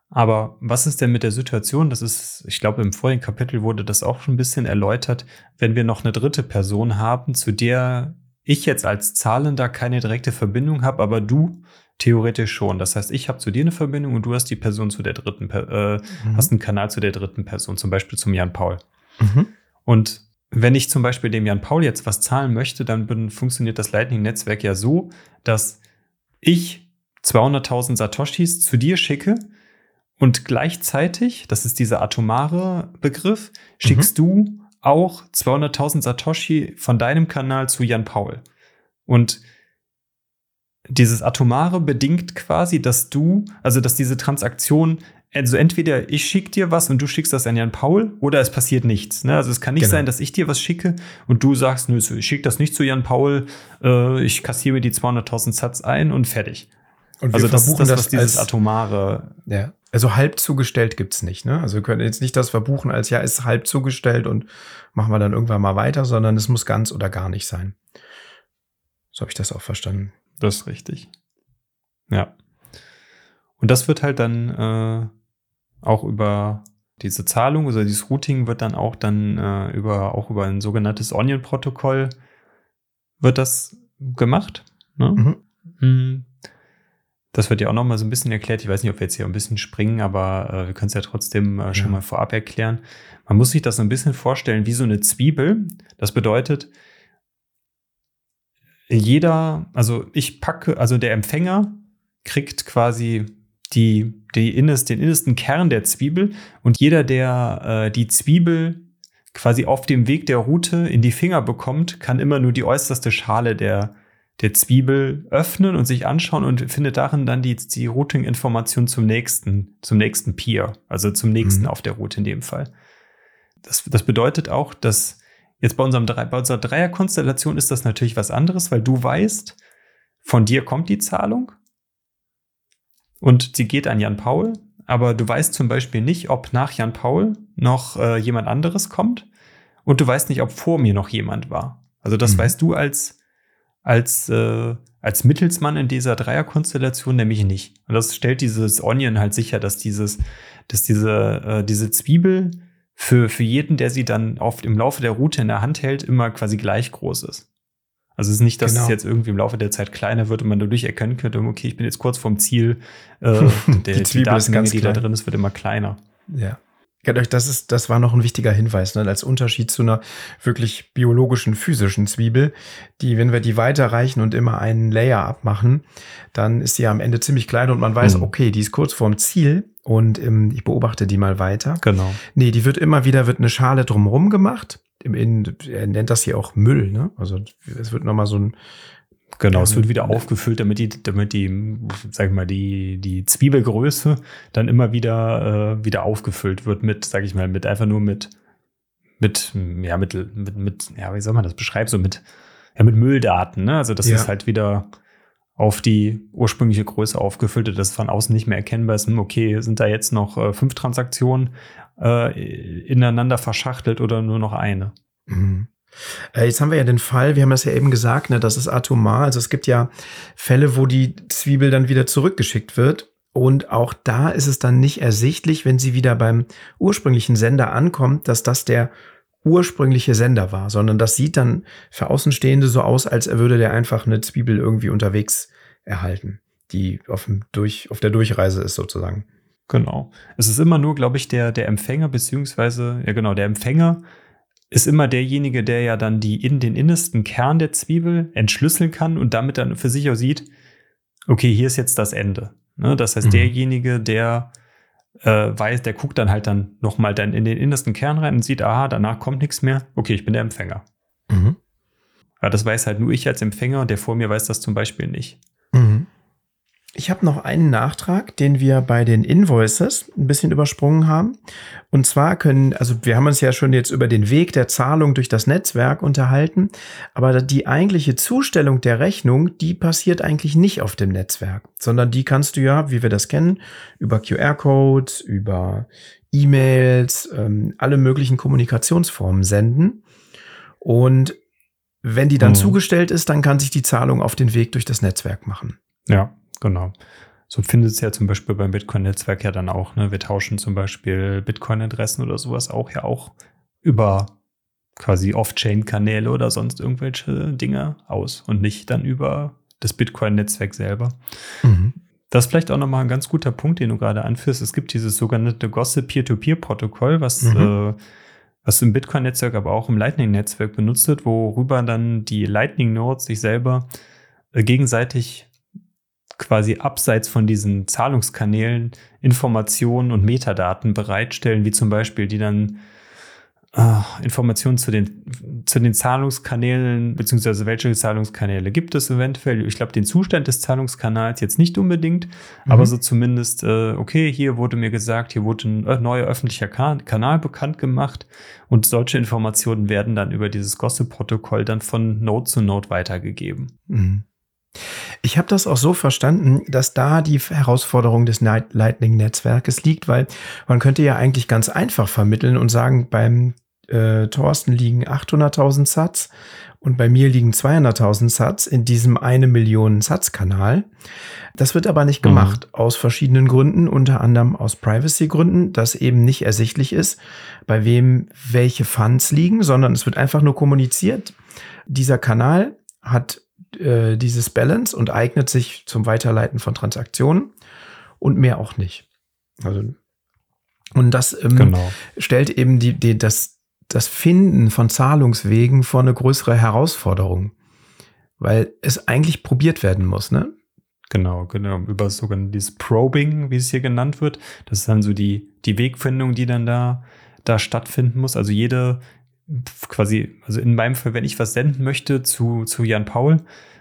Aber was ist denn mit der Situation? Das ist, ich glaube, im vorigen Kapitel wurde das auch schon ein bisschen erläutert, wenn wir noch eine dritte Person haben, zu der ich jetzt als Zahlender keine direkte Verbindung habe, aber du theoretisch schon. Das heißt, ich habe zu dir eine Verbindung und du hast die Person zu der dritten, äh, mhm. hast einen Kanal zu der dritten Person, zum Beispiel zum Jan Paul. Mhm. Und wenn ich zum Beispiel dem Jan Paul jetzt was zahlen möchte, dann funktioniert das Lightning-Netzwerk ja so, dass ich 200.000 Satoshis zu dir schicke und gleichzeitig, das ist dieser atomare Begriff, schickst mhm. du auch 200.000 Satoshi von deinem Kanal zu Jan Paul. Und dieses Atomare bedingt quasi, dass du, also dass diese Transaktion, also entweder ich schicke dir was und du schickst das an Jan Paul oder es passiert nichts. Ne? Also es kann nicht genau. sein, dass ich dir was schicke und du sagst, nö, ich schicke das nicht zu Jan Paul, äh, ich kassiere mir die 200.000 Satz ein und fertig. Und also das ist das, was dieses Atomare ja. Also halb zugestellt gibt's nicht, ne? Also wir können jetzt nicht das verbuchen als ja, ist halb zugestellt und machen wir dann irgendwann mal weiter, sondern es muss ganz oder gar nicht sein. So habe ich das auch verstanden. Das ist richtig. Ja. Und das wird halt dann äh, auch über diese Zahlung, also dieses Routing wird dann auch dann äh, über auch über ein sogenanntes Onion-Protokoll wird das gemacht. Ne? Mhm. Das wird ja auch noch mal so ein bisschen erklärt. Ich weiß nicht, ob wir jetzt hier ein bisschen springen, aber äh, wir können es ja trotzdem äh, schon ja. mal vorab erklären. Man muss sich das so ein bisschen vorstellen wie so eine Zwiebel. Das bedeutet, jeder, also ich packe, also der Empfänger kriegt quasi die, die innerst, den innersten Kern der Zwiebel und jeder, der äh, die Zwiebel quasi auf dem Weg der Route in die Finger bekommt, kann immer nur die äußerste Schale der, der Zwiebel öffnen und sich anschauen und findet darin dann die, die Routing-Information zum nächsten, zum nächsten Peer, also zum nächsten mhm. auf der Route in dem Fall. Das, das bedeutet auch, dass jetzt bei, unserem, bei unserer Dreierkonstellation ist das natürlich was anderes, weil du weißt, von dir kommt die Zahlung und sie geht an Jan Paul, aber du weißt zum Beispiel nicht, ob nach Jan Paul noch äh, jemand anderes kommt und du weißt nicht, ob vor mir noch jemand war. Also das mhm. weißt du als als, äh, als Mittelsmann in dieser Dreierkonstellation nämlich nicht. Und das stellt dieses Onion halt sicher, dass dieses, dass diese, äh, diese Zwiebel für, für jeden, der sie dann oft im Laufe der Route in der Hand hält, immer quasi gleich groß ist. Also es ist nicht, dass genau. es jetzt irgendwie im Laufe der Zeit kleiner wird und man dadurch erkennen könnte, okay, ich bin jetzt kurz vorm Ziel. Äh, *laughs* der, die, die Datenmenge, die da drin ist, wird immer kleiner. Ja. Das ist, das war noch ein wichtiger Hinweis, ne, als Unterschied zu einer wirklich biologischen, physischen Zwiebel, die, wenn wir die weiterreichen und immer einen Layer abmachen, dann ist sie am Ende ziemlich klein und man weiß, mhm. okay, die ist kurz vorm Ziel und ähm, ich beobachte die mal weiter. Genau. Nee, die wird immer wieder, wird eine Schale drumherum gemacht. Im Innen, er nennt das hier auch Müll, ne? Also es wird nochmal so ein Genau, es wird wieder aufgefüllt, damit die, damit die, sag ich mal, die, die Zwiebelgröße dann immer wieder, äh, wieder aufgefüllt wird mit, sag ich mal, mit einfach nur mit, mit, ja, mit, mit, mit, ja, wie soll man das beschreiben? So mit, ja, mit Mülldaten, ne? Also das ja. ist halt wieder auf die ursprüngliche Größe aufgefüllt, dass von außen nicht mehr erkennbar ist, hm, okay, sind da jetzt noch äh, fünf Transaktionen äh, ineinander verschachtelt oder nur noch eine? Mhm. Äh, jetzt haben wir ja den Fall, wir haben das ja eben gesagt, ne, das ist atomar. Also es gibt ja Fälle, wo die Zwiebel dann wieder zurückgeschickt wird. Und auch da ist es dann nicht ersichtlich, wenn sie wieder beim ursprünglichen Sender ankommt, dass das der ursprüngliche Sender war, sondern das sieht dann für Außenstehende so aus, als würde der einfach eine Zwiebel irgendwie unterwegs erhalten, die auf, dem Durch, auf der Durchreise ist sozusagen. Genau. Es ist immer nur, glaube ich, der, der Empfänger, beziehungsweise, ja genau, der Empfänger ist immer derjenige, der ja dann die in den innersten Kern der Zwiebel entschlüsseln kann und damit dann für sich auch sieht, okay, hier ist jetzt das Ende. Ne? Das heißt, mhm. derjenige, der äh, weiß, der guckt dann halt dann nochmal dann in den innersten Kern rein und sieht, aha, danach kommt nichts mehr. Okay, ich bin der Empfänger. Mhm. Aber das weiß halt nur ich als Empfänger, der vor mir weiß das zum Beispiel nicht. Mhm. Ich habe noch einen Nachtrag, den wir bei den Invoices ein bisschen übersprungen haben. Und zwar können, also wir haben uns ja schon jetzt über den Weg der Zahlung durch das Netzwerk unterhalten, aber die eigentliche Zustellung der Rechnung, die passiert eigentlich nicht auf dem Netzwerk, sondern die kannst du ja, wie wir das kennen, über QR-Codes, über E-Mails, ähm, alle möglichen Kommunikationsformen senden. Und wenn die dann mhm. zugestellt ist, dann kann sich die Zahlung auf den Weg durch das Netzwerk machen. Ja, Genau. So findet es ja zum Beispiel beim Bitcoin-Netzwerk ja dann auch. Ne? Wir tauschen zum Beispiel Bitcoin-Adressen oder sowas auch ja auch über quasi Off-Chain-Kanäle oder sonst irgendwelche Dinge aus und nicht dann über das Bitcoin-Netzwerk selber. Mhm. Das ist vielleicht auch nochmal ein ganz guter Punkt, den du gerade anführst. Es gibt dieses sogenannte Gossip Peer-to-Peer-Protokoll, was, mhm. äh, was im Bitcoin-Netzwerk, aber auch im Lightning-Netzwerk benutzt wird, worüber dann die Lightning-Nodes sich selber äh, gegenseitig quasi abseits von diesen Zahlungskanälen Informationen und Metadaten bereitstellen, wie zum Beispiel die dann äh, Informationen zu den, zu den Zahlungskanälen, beziehungsweise welche Zahlungskanäle gibt es eventuell. Ich glaube, den Zustand des Zahlungskanals jetzt nicht unbedingt, mhm. aber so zumindest, äh, okay, hier wurde mir gesagt, hier wurde ein äh, neuer öffentlicher Kanal bekannt gemacht und solche Informationen werden dann über dieses Gossip-Protokoll dann von Node zu Node weitergegeben. Mhm. Ich habe das auch so verstanden, dass da die Herausforderung des Lightning-Netzwerkes liegt, weil man könnte ja eigentlich ganz einfach vermitteln und sagen, beim äh, Thorsten liegen 800.000 Satz und bei mir liegen 200.000 Satz in diesem eine Million Satz-Kanal. Das wird aber nicht mhm. gemacht mhm. aus verschiedenen Gründen, unter anderem aus Privacy-Gründen, dass eben nicht ersichtlich ist, bei wem welche Funds liegen, sondern es wird einfach nur kommuniziert. Dieser Kanal hat äh, dieses Balance und eignet sich zum Weiterleiten von Transaktionen und mehr auch nicht. Also, und das ähm, genau. stellt eben die, die, das, das Finden von Zahlungswegen vor eine größere Herausforderung, weil es eigentlich probiert werden muss, ne? Genau, genau, über dieses Probing, wie es hier genannt wird. Das ist dann so die, die Wegfindung, die dann da, da stattfinden muss. Also jede, quasi, also in meinem Fall, wenn ich was senden möchte zu, zu Jan Paul,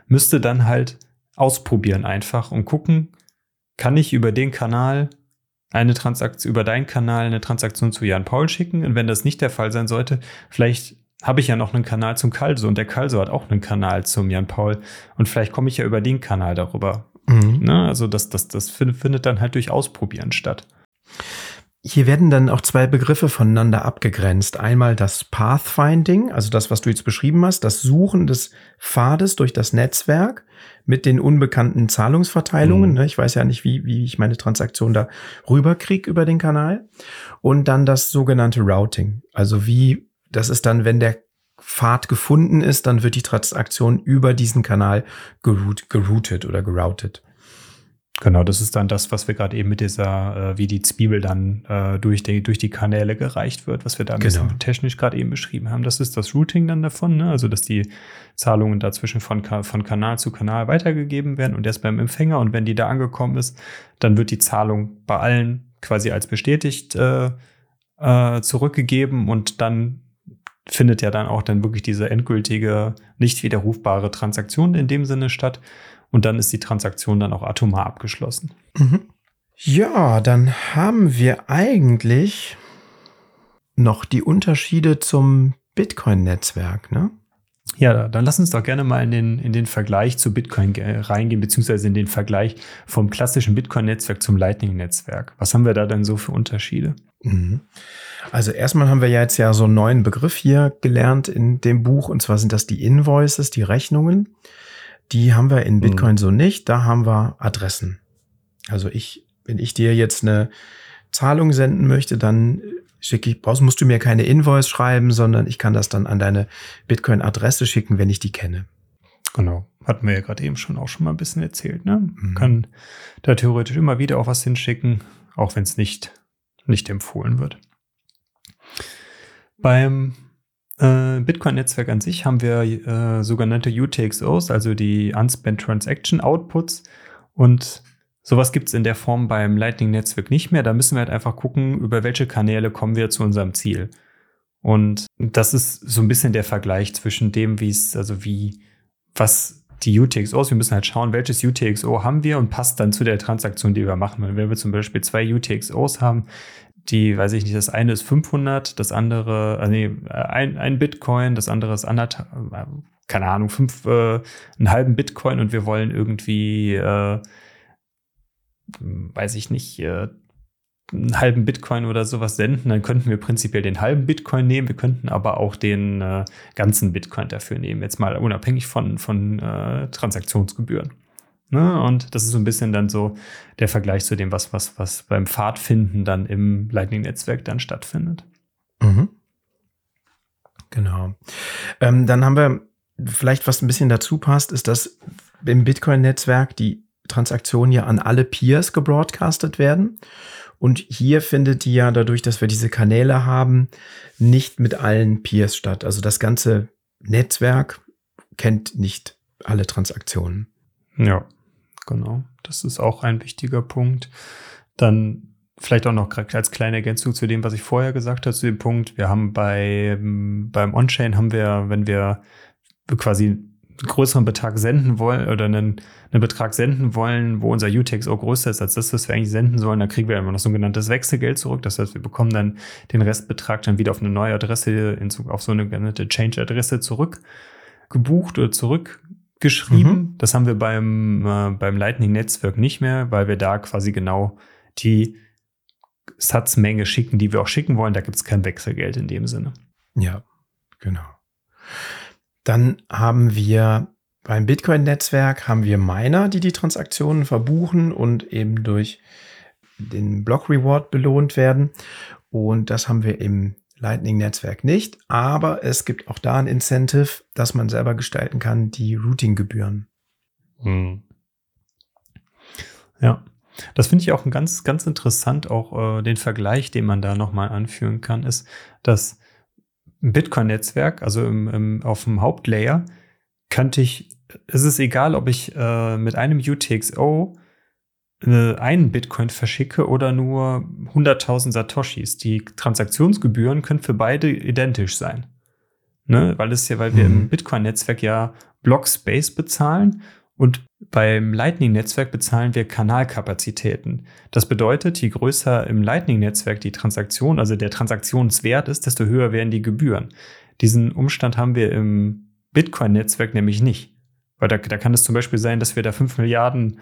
müsste dann halt ausprobieren einfach und gucken, kann ich über den Kanal eine Transaktion, über deinen Kanal eine Transaktion zu Jan Paul schicken? Und wenn das nicht der Fall sein sollte, vielleicht habe ich ja noch einen Kanal zum Kalso und der Kalso hat auch einen Kanal zum Jan Paul und vielleicht komme ich ja über den Kanal darüber. Mhm. Ne? Also das, das, das findet dann halt durch Ausprobieren statt. Hier werden dann auch zwei Begriffe voneinander abgegrenzt. Einmal das Pathfinding, also das, was du jetzt beschrieben hast, das Suchen des Pfades durch das Netzwerk mit den unbekannten Zahlungsverteilungen. Mhm. Ich weiß ja nicht, wie, wie ich meine Transaktion da rüberkriege über den Kanal. Und dann das sogenannte Routing. Also wie, das ist dann, wenn der Pfad gefunden ist, dann wird die Transaktion über diesen Kanal geroutet oder geroutet. Genau, das ist dann das, was wir gerade eben mit dieser, äh, wie die Zwiebel dann äh, durch, die, durch die Kanäle gereicht wird, was wir da ein genau. bisschen technisch gerade eben beschrieben haben. Das ist das Routing dann davon, ne? also dass die Zahlungen dazwischen von, von Kanal zu Kanal weitergegeben werden und erst beim Empfänger und wenn die da angekommen ist, dann wird die Zahlung bei allen quasi als bestätigt äh, äh, zurückgegeben und dann findet ja dann auch dann wirklich diese endgültige, nicht widerrufbare Transaktion in dem Sinne statt und dann ist die Transaktion dann auch atomar abgeschlossen. Mhm. Ja, dann haben wir eigentlich noch die Unterschiede zum Bitcoin-Netzwerk, ne? Ja, dann lass uns doch gerne mal in den, in den Vergleich zu Bitcoin reingehen, beziehungsweise in den Vergleich vom klassischen Bitcoin-Netzwerk zum Lightning-Netzwerk. Was haben wir da denn so für Unterschiede? Mhm. Also erstmal haben wir ja jetzt ja so einen neuen Begriff hier gelernt in dem Buch, und zwar sind das die Invoices, die Rechnungen. Die haben wir in mhm. Bitcoin mhm. so nicht. Da haben wir Adressen. Also ich, wenn ich dir jetzt eine Zahlung senden möchte, dann schicke ich, brauchst, musst du mir keine Invoice schreiben, sondern ich kann das dann an deine Bitcoin-Adresse schicken, wenn ich die kenne. Genau. Hatten wir ja gerade eben schon auch schon mal ein bisschen erzählt. Ne? Mhm. Kann da theoretisch immer wieder auch was hinschicken, auch wenn es nicht, nicht empfohlen wird. Beim äh, Bitcoin-Netzwerk an sich haben wir äh, sogenannte UTXOs, also die Unspent Transaction Outputs. Und sowas gibt es in der Form beim Lightning-Netzwerk nicht mehr. Da müssen wir halt einfach gucken, über welche Kanäle kommen wir zu unserem Ziel. Und das ist so ein bisschen der Vergleich zwischen dem, wie es, also wie, was die UTXOs, wir müssen halt schauen, welches UTXO haben wir und passt dann zu der Transaktion, die wir machen. Wenn wir zum Beispiel zwei UTXOs haben, die, weiß ich nicht, das eine ist 500, das andere, äh, nee, ein, ein Bitcoin, das andere ist anderthalb, äh, keine Ahnung, fünf, äh, einen halben Bitcoin und wir wollen irgendwie, äh, weiß ich nicht, äh, einen halben Bitcoin oder sowas senden, dann könnten wir prinzipiell den halben Bitcoin nehmen, wir könnten aber auch den äh, ganzen Bitcoin dafür nehmen, jetzt mal unabhängig von, von äh, Transaktionsgebühren. Ne? Und das ist so ein bisschen dann so der Vergleich zu dem, was, was, was beim Pfadfinden dann im Lightning-Netzwerk dann stattfindet. Mhm. Genau. Ähm, dann haben wir vielleicht, was ein bisschen dazu passt, ist, dass im Bitcoin-Netzwerk die Transaktionen ja an alle Peers gebroadcastet werden. Und hier findet die ja dadurch, dass wir diese Kanäle haben, nicht mit allen Peers statt. Also das ganze Netzwerk kennt nicht alle Transaktionen. Ja, genau. Das ist auch ein wichtiger Punkt. Dann vielleicht auch noch als kleine Ergänzung zu dem, was ich vorher gesagt habe, zu dem Punkt. Wir haben bei, beim On-Chain haben wir, wenn wir quasi einen größeren Betrag senden wollen oder einen, einen Betrag senden wollen, wo unser UTXO größer ist als das, was wir eigentlich senden sollen, dann kriegen wir immer noch sogenanntes Wechselgeld zurück. Das heißt, wir bekommen dann den Restbetrag dann wieder auf eine neue Adresse, in, auf so eine genannte Change-Adresse zurückgebucht oder zurück geschrieben. Mhm. Das haben wir beim, äh, beim Lightning-Netzwerk nicht mehr, weil wir da quasi genau die Satzmenge schicken, die wir auch schicken wollen. Da gibt es kein Wechselgeld in dem Sinne. Ja, genau. Dann haben wir beim Bitcoin-Netzwerk haben wir Miner, die die Transaktionen verbuchen und eben durch den Block Reward belohnt werden. Und das haben wir im Lightning-Netzwerk nicht, aber es gibt auch da ein Incentive, das man selber gestalten kann, die Routing-Gebühren. Hm. Ja, das finde ich auch ganz, ganz interessant, auch äh, den Vergleich, den man da nochmal anführen kann, ist, dass Bitcoin-Netzwerk, also im, im, auf dem Hauptlayer, könnte ich, es ist egal, ob ich äh, mit einem UTXO äh, einen Bitcoin verschicke oder nur 100.000 Satoshis. Die Transaktionsgebühren können für beide identisch sein. Ne? Weil es ja, weil wir im mhm. Bitcoin-Netzwerk ja Blockspace bezahlen und beim Lightning-Netzwerk bezahlen wir Kanalkapazitäten. Das bedeutet, je größer im Lightning-Netzwerk die Transaktion, also der Transaktionswert ist, desto höher werden die Gebühren. Diesen Umstand haben wir im Bitcoin-Netzwerk nämlich nicht. Weil da, da kann es zum Beispiel sein, dass wir da 5 Milliarden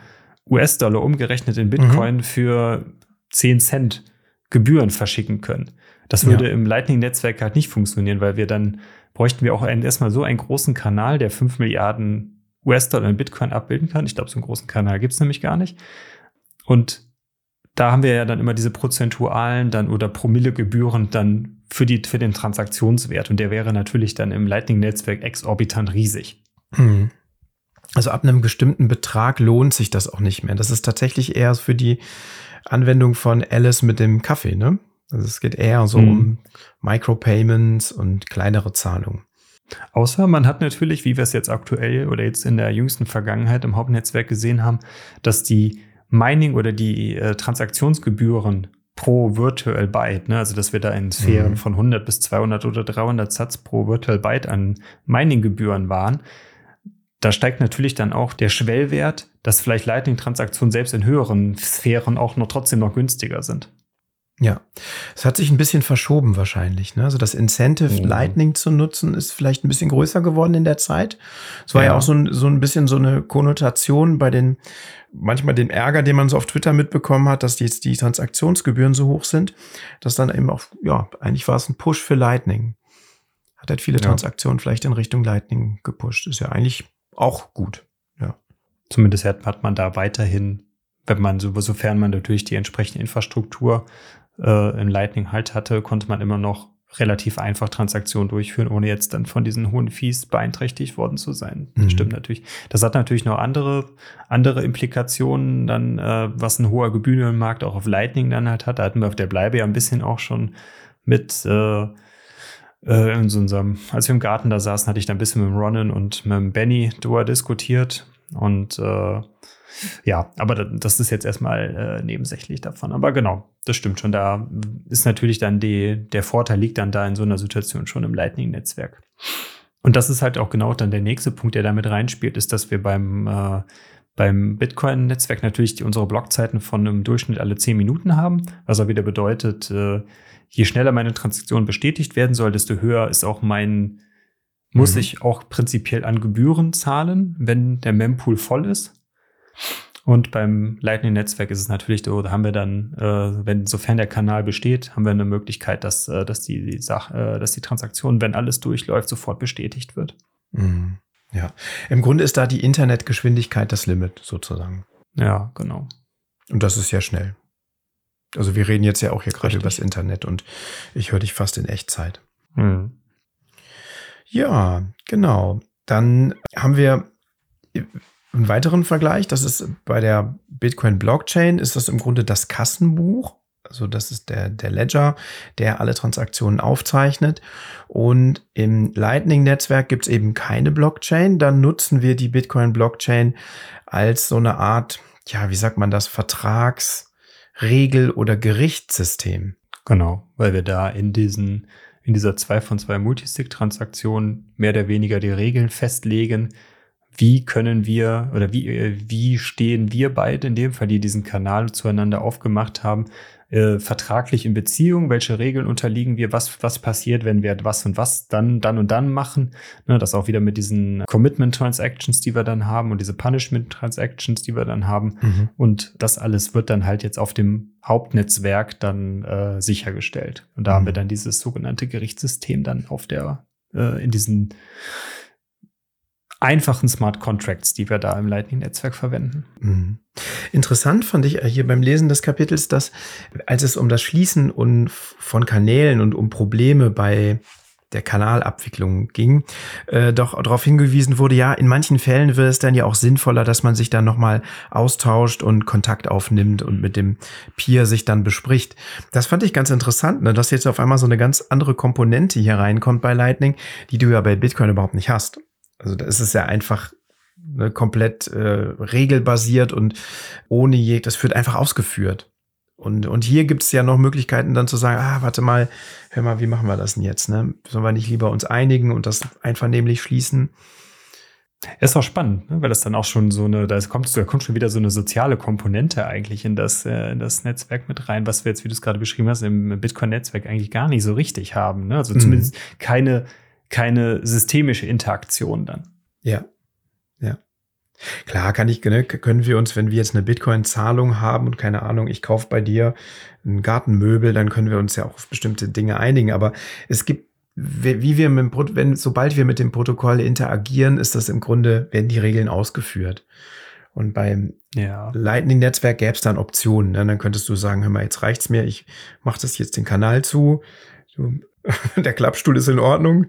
US-Dollar umgerechnet in Bitcoin mhm. für 10 Cent Gebühren verschicken können. Das würde ja. im Lightning-Netzwerk halt nicht funktionieren, weil wir dann bräuchten wir auch erstmal so einen großen Kanal, der 5 Milliarden US-Dollar in Bitcoin abbilden kann. Ich glaube, so einen großen Kanal gibt es nämlich gar nicht. Und da haben wir ja dann immer diese prozentualen dann oder Promille-Gebühren dann für, die, für den Transaktionswert. Und der wäre natürlich dann im Lightning-Netzwerk exorbitant riesig. Mhm. Also ab einem bestimmten Betrag lohnt sich das auch nicht mehr. Das ist tatsächlich eher für die Anwendung von Alice mit dem Kaffee, ne? Also es geht eher so mhm. um Micropayments und kleinere Zahlungen. Außer man hat natürlich, wie wir es jetzt aktuell oder jetzt in der jüngsten Vergangenheit im Hauptnetzwerk gesehen haben, dass die Mining oder die äh, Transaktionsgebühren pro Virtual Byte, ne, also dass wir da in Sphären mhm. von 100 bis 200 oder 300 Satz pro Virtual Byte an Mining-Gebühren waren, da steigt natürlich dann auch der Schwellwert, dass vielleicht Lightning-Transaktionen selbst in höheren Sphären auch noch trotzdem noch günstiger sind. Ja, es hat sich ein bisschen verschoben wahrscheinlich. Ne? Also das Incentive, mhm. Lightning zu nutzen, ist vielleicht ein bisschen größer geworden in der Zeit. Es war ja, ja auch so ein, so ein bisschen so eine Konnotation bei den, manchmal den Ärger, den man so auf Twitter mitbekommen hat, dass jetzt die Transaktionsgebühren so hoch sind, dass dann eben auch, ja, eigentlich war es ein Push für Lightning. Hat halt viele ja. Transaktionen vielleicht in Richtung Lightning gepusht. Ist ja eigentlich auch gut. Ja. Zumindest hat man da weiterhin, wenn man so, sofern man natürlich die entsprechende Infrastruktur äh, im Lightning halt hatte, konnte man immer noch relativ einfach Transaktionen durchführen, ohne jetzt dann von diesen hohen Fees beeinträchtigt worden zu sein. Das mhm. stimmt natürlich. Das hat natürlich noch andere, andere Implikationen, dann, äh, was ein hoher Gebührenmarkt auch auf Lightning dann halt hat. Da hatten wir auf der Bleibe ja ein bisschen auch schon mit äh, äh, in so unserem, als wir im Garten da saßen, hatte ich da ein bisschen mit Ronan und mit Benny drüber diskutiert. Und äh, ja, aber das ist jetzt erstmal äh, nebensächlich davon. Aber genau, das stimmt schon. Da ist natürlich dann die, der Vorteil liegt dann da in so einer Situation schon im Lightning-Netzwerk. Und das ist halt auch genau dann der nächste Punkt, der damit reinspielt, ist, dass wir beim, äh, beim Bitcoin-Netzwerk natürlich die, unsere Blockzeiten von einem Durchschnitt alle 10 Minuten haben, was auch wieder bedeutet, äh, je schneller meine Transaktion bestätigt werden soll, desto höher ist auch mein, muss mhm. ich auch prinzipiell an Gebühren zahlen, wenn der Mempool voll ist. Und beim Lightning-Netzwerk ist es natürlich so, da haben wir dann, äh, wenn sofern der Kanal besteht, haben wir eine Möglichkeit, dass, äh, dass die, die Sache, äh, dass die Transaktion, wenn alles durchläuft, sofort bestätigt wird. Mhm. Ja, im Grunde ist da die Internetgeschwindigkeit das Limit sozusagen. Ja, genau. Und das ist ja schnell. Also wir reden jetzt ja auch hier gerade über das Internet und ich höre dich fast in Echtzeit. Mhm. Ja, genau. Dann haben wir einen weiteren Vergleich, das ist bei der Bitcoin Blockchain, ist das im Grunde das Kassenbuch. Also das ist der, der Ledger, der alle Transaktionen aufzeichnet. Und im Lightning-Netzwerk gibt es eben keine Blockchain. Dann nutzen wir die Bitcoin-Blockchain als so eine Art, ja, wie sagt man das, Vertragsregel- oder Gerichtssystem. Genau, weil wir da in diesen, in dieser 2 von 2 Multisig-Transaktion mehr oder weniger die Regeln festlegen, wie können wir oder wie, äh, wie stehen wir beide in dem Fall, die diesen Kanal zueinander aufgemacht haben, äh, vertraglich in Beziehung, welche Regeln unterliegen wir, was, was passiert, wenn wir was und was dann, dann und dann machen. Ne, das auch wieder mit diesen Commitment Transactions, die wir dann haben und diese Punishment Transactions, die wir dann haben. Mhm. Und das alles wird dann halt jetzt auf dem Hauptnetzwerk dann äh, sichergestellt. Und da mhm. haben wir dann dieses sogenannte Gerichtssystem dann auf der, äh, in diesen einfachen Smart Contracts, die wir da im Lightning-Netzwerk verwenden. Mhm. Interessant fand ich hier beim Lesen des Kapitels, dass als es um das Schließen von Kanälen und um Probleme bei der Kanalabwicklung ging, äh, doch darauf hingewiesen wurde, ja, in manchen Fällen wird es dann ja auch sinnvoller, dass man sich dann nochmal austauscht und Kontakt aufnimmt und mit dem Peer sich dann bespricht. Das fand ich ganz interessant, ne, dass jetzt auf einmal so eine ganz andere Komponente hier reinkommt bei Lightning, die du ja bei Bitcoin überhaupt nicht hast. Also da ist es ja einfach ne, komplett äh, regelbasiert und ohne je, das wird einfach ausgeführt. Und, und hier gibt es ja noch Möglichkeiten dann zu sagen, ah, warte mal, hör mal, wie machen wir das denn jetzt? Ne? Sollen wir nicht lieber uns einigen und das einvernehmlich schließen? Ist auch spannend, ne? weil das dann auch schon so eine, da kommt, da kommt schon wieder so eine soziale Komponente eigentlich in das, äh, in das Netzwerk mit rein, was wir jetzt, wie du es gerade beschrieben hast, im Bitcoin-Netzwerk eigentlich gar nicht so richtig haben. Ne? Also mhm. zumindest keine keine systemische Interaktion dann. Ja, ja. Klar kann ich, ne, können wir uns, wenn wir jetzt eine Bitcoin-Zahlung haben und keine Ahnung, ich kaufe bei dir ein Gartenmöbel, dann können wir uns ja auch auf bestimmte Dinge einigen. Aber es gibt, wie wir mit dem, wenn, sobald wir mit dem Protokoll interagieren, ist das im Grunde, werden die Regeln ausgeführt. Und beim ja. Lightning-Netzwerk gäbe es dann Optionen. Ne? Dann könntest du sagen, hör mal, jetzt reicht's mir, ich mache das jetzt den Kanal zu. Du *laughs* der Klappstuhl ist in Ordnung.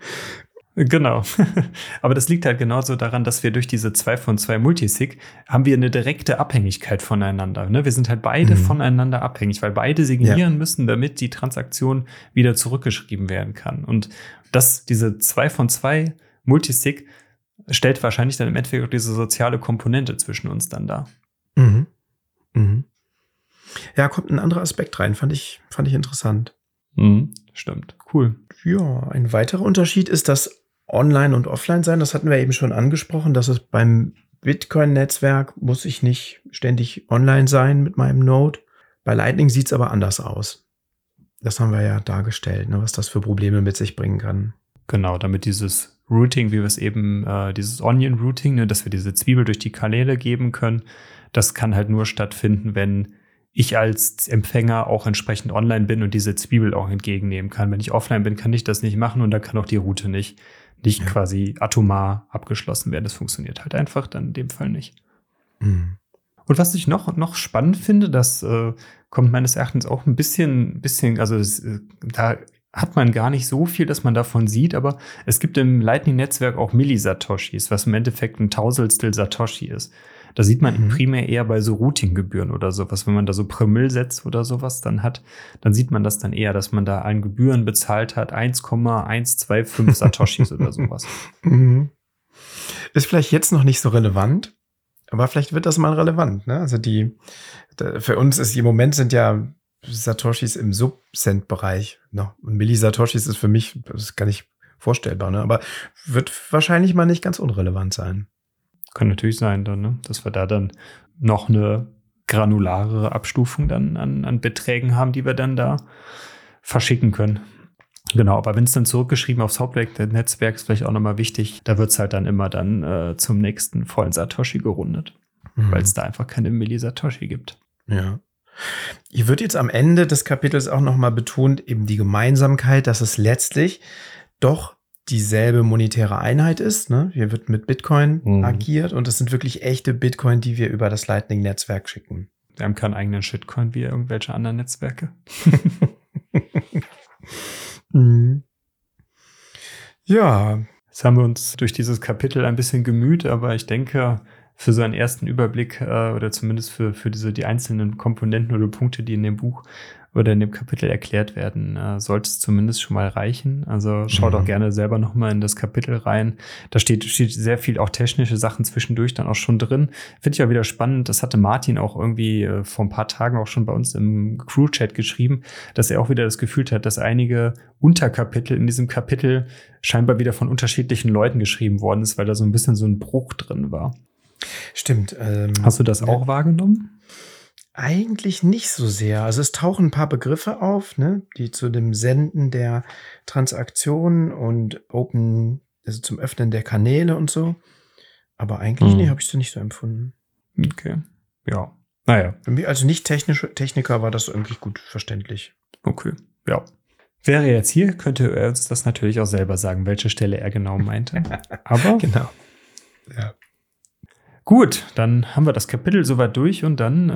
Genau. *laughs* Aber das liegt halt genauso daran, dass wir durch diese 2 von 2 Multisig haben wir eine direkte Abhängigkeit voneinander. Ne? Wir sind halt beide mhm. voneinander abhängig, weil beide signieren ja. müssen, damit die Transaktion wieder zurückgeschrieben werden kann. Und das, diese 2 von 2 Multisig stellt wahrscheinlich dann im Endeffekt auch diese soziale Komponente zwischen uns dann da. Mhm. Mhm. Ja, kommt ein anderer Aspekt rein, fand ich, fand ich interessant. Mhm, stimmt, cool. Ja, ein weiterer Unterschied ist das Online- und Offline sein. Das hatten wir eben schon angesprochen, dass es beim Bitcoin-Netzwerk muss ich nicht ständig online sein mit meinem Node. Bei Lightning sieht es aber anders aus. Das haben wir ja dargestellt, ne, was das für Probleme mit sich bringen kann. Genau, damit dieses Routing, wie wir es eben, äh, dieses Onion-Routing, ne, dass wir diese Zwiebel durch die Kanäle geben können, das kann halt nur stattfinden, wenn ich als Empfänger auch entsprechend online bin und diese Zwiebel auch entgegennehmen kann. Wenn ich offline bin, kann ich das nicht machen und dann kann auch die Route nicht, nicht ja. quasi atomar abgeschlossen werden. Das funktioniert halt einfach dann in dem Fall nicht. Mhm. Und was ich noch, noch spannend finde, das äh, kommt meines Erachtens auch ein bisschen, bisschen, also es, äh, da hat man gar nicht so viel, dass man davon sieht, aber es gibt im Lightning-Netzwerk auch Millisatoshis, was im Endeffekt ein Tausendstel Satoshi ist. Da sieht man mhm. primär eher bei so Routing-Gebühren oder sowas. Wenn man da so Promille setzt oder sowas dann hat, dann sieht man das dann eher, dass man da an Gebühren bezahlt hat, 1,125 *laughs* Satoshis oder sowas. Mhm. Ist vielleicht jetzt noch nicht so relevant, aber vielleicht wird das mal relevant. Ne? Also die, für uns ist im Moment sind ja Satoshis im Subcent-Bereich. No, und Millisatoshis ist für mich, das ist gar nicht vorstellbar, ne? aber wird wahrscheinlich mal nicht ganz unrelevant sein. Kann natürlich sein, dann, ne? dass wir da dann noch eine granulare Abstufung dann an, an Beträgen haben, die wir dann da verschicken können. Genau, aber wenn es dann zurückgeschrieben aufs Hauptwerk des Netzwerks, vielleicht auch nochmal wichtig, da wird es halt dann immer dann äh, zum nächsten vollen Satoshi gerundet, mhm. weil es da einfach keine Millisatoshi gibt. Ja. Ich würde jetzt am Ende des Kapitels auch nochmal betont, eben die Gemeinsamkeit, dass es letztlich doch dieselbe monetäre Einheit ist. Ne? Hier wird mit Bitcoin mhm. agiert und es sind wirklich echte Bitcoin, die wir über das Lightning-Netzwerk schicken. Wir haben keinen eigenen Shitcoin wie irgendwelche anderen Netzwerke. *laughs* mhm. Ja. Jetzt haben wir uns durch dieses Kapitel ein bisschen gemüht, aber ich denke, für so einen ersten Überblick äh, oder zumindest für, für diese, die einzelnen Komponenten oder Punkte, die in dem Buch oder in dem Kapitel erklärt werden, äh, sollte es zumindest schon mal reichen. Also schaut mhm. auch gerne selber nochmal in das Kapitel rein. Da steht, steht sehr viel auch technische Sachen zwischendurch dann auch schon drin. Finde ich auch wieder spannend. Das hatte Martin auch irgendwie äh, vor ein paar Tagen auch schon bei uns im Crew-Chat geschrieben, dass er auch wieder das Gefühl hat, dass einige Unterkapitel in diesem Kapitel scheinbar wieder von unterschiedlichen Leuten geschrieben worden ist, weil da so ein bisschen so ein Bruch drin war. Stimmt. Ähm, Hast du das auch wahrgenommen? Eigentlich nicht so sehr. Also es tauchen ein paar Begriffe auf, ne, die zu dem Senden der Transaktionen und Open, also zum Öffnen der Kanäle und so. Aber eigentlich hm. nee, habe ich so nicht so empfunden. Okay. Ja. Naja. Für mich als nicht technische Techniker war das irgendwie gut verständlich. Okay. Ja. Wäre jetzt hier, könnte er uns das natürlich auch selber sagen, welche Stelle er genau meinte. *laughs* Aber genau. Ja. Gut, dann haben wir das Kapitel soweit durch und dann,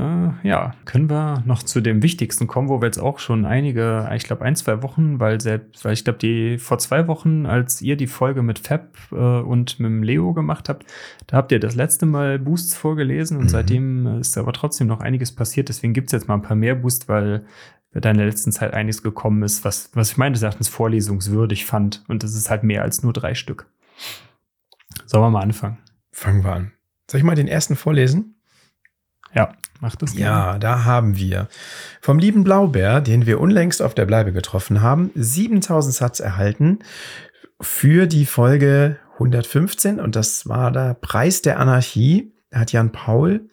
äh, ja, können wir noch zu dem Wichtigsten kommen, wo wir jetzt auch schon einige, ich glaube ein, zwei Wochen, weil selbst, weil ich glaube, die vor zwei Wochen, als ihr die Folge mit Fab äh, und mit dem Leo gemacht habt, da habt ihr das letzte Mal Boosts vorgelesen und mhm. seitdem ist aber trotzdem noch einiges passiert. Deswegen gibt's jetzt mal ein paar mehr Boosts, weil da in der letzten Zeit einiges gekommen ist, was, was ich meines Erachtens vorlesungswürdig fand. Und das ist halt mehr als nur drei Stück. Sollen wir mal anfangen? Fangen wir an. Soll ich mal den ersten vorlesen? Ja, mach das. Gerne. Ja, da haben wir vom lieben Blaubär, den wir unlängst auf der Bleibe getroffen haben, 7000 Satz erhalten für die Folge 115 und das war der Preis der Anarchie. Da hat Jan Paul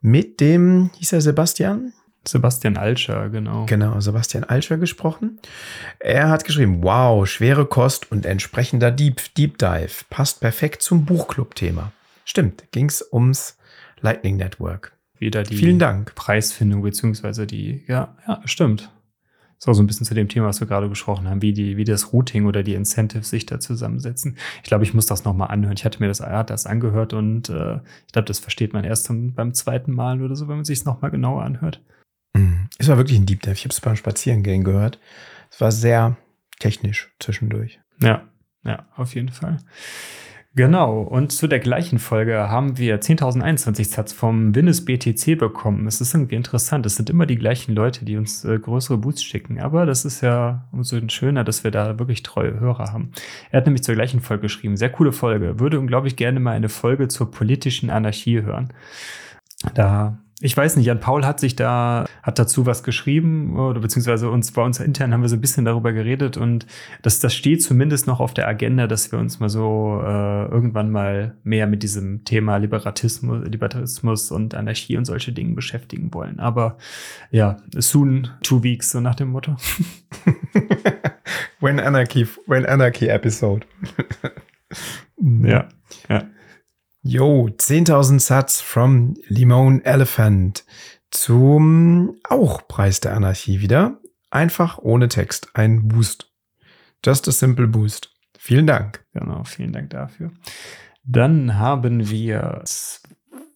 mit dem, hieß er Sebastian? Sebastian Alscher, genau. Genau, Sebastian Alscher gesprochen. Er hat geschrieben, wow, schwere Kost und entsprechender Deep, Deep Dive. Passt perfekt zum Buchclub-Thema. Stimmt, ging es ums Lightning Network. Wieder die Vielen Dank. Preisfindung, beziehungsweise die, ja, ja, stimmt. auch so ein bisschen zu dem Thema, was wir gerade gesprochen haben, wie, die, wie das Routing oder die Incentives sich da zusammensetzen. Ich glaube, ich muss das nochmal anhören. Ich hatte mir das, hat das angehört und äh, ich glaube, das versteht man erst beim zweiten Mal oder so, wenn man sich es nochmal genauer anhört. Mhm. Es war wirklich ein Deep Dive. Ich habe es beim Spazierengehen gehört. Es war sehr technisch zwischendurch. Ja, Ja, auf jeden Fall. Genau, und zu der gleichen Folge haben wir 10.021 Satz vom Winnes BTC bekommen. Es ist irgendwie interessant. Es sind immer die gleichen Leute, die uns äh, größere Boosts schicken. Aber das ist ja umso schöner, dass wir da wirklich treue Hörer haben. Er hat nämlich zur gleichen Folge geschrieben. Sehr coole Folge. Würde unglaublich gerne mal eine Folge zur politischen Anarchie hören. Da ich weiß nicht, Jan Paul hat sich da, hat dazu was geschrieben, oder beziehungsweise uns bei uns intern haben wir so ein bisschen darüber geredet und das, das steht zumindest noch auf der Agenda, dass wir uns mal so äh, irgendwann mal mehr mit diesem Thema Liberatismus, Libertarismus und Anarchie und solche Dinge beschäftigen wollen. Aber ja, soon two weeks, so nach dem Motto. *laughs* when Anarchy, when Anarchy Episode. *laughs* ja, ja. Yo, 10.000 Satz from Limon Elephant zum auch Preis der Anarchie wieder. Einfach ohne Text. Ein Boost. Just a simple boost. Vielen Dank. Genau, vielen Dank dafür. Dann haben wir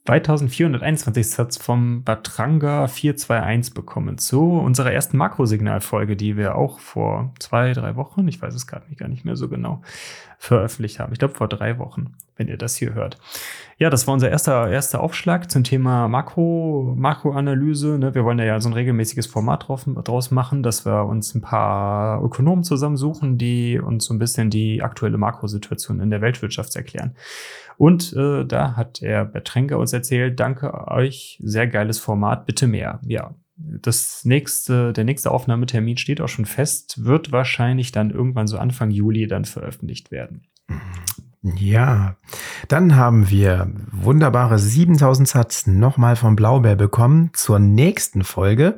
2421 Satz vom Batranga 421 bekommen zu unserer ersten Makrosignalfolge, die wir auch vor zwei, drei Wochen, ich weiß es gerade nicht, gar nicht mehr so genau, veröffentlicht haben. Ich glaube vor drei Wochen, wenn ihr das hier hört. Ja, das war unser erster, erster Aufschlag zum Thema Makro, Makroanalyse. Ne? Wir wollen ja so ein regelmäßiges Format drauf, draus machen, dass wir uns ein paar Ökonomen zusammensuchen, die uns so ein bisschen die aktuelle Makrosituation in der Weltwirtschaft erklären. Und äh, da hat er Bertränker uns erzählt, danke euch, sehr geiles Format, bitte mehr. Ja, das nächste, der nächste Aufnahmetermin steht auch schon fest, wird wahrscheinlich dann irgendwann so Anfang Juli dann veröffentlicht werden. Ja, dann haben wir wunderbare 7000 Satz nochmal vom Blaubeer bekommen zur nächsten Folge.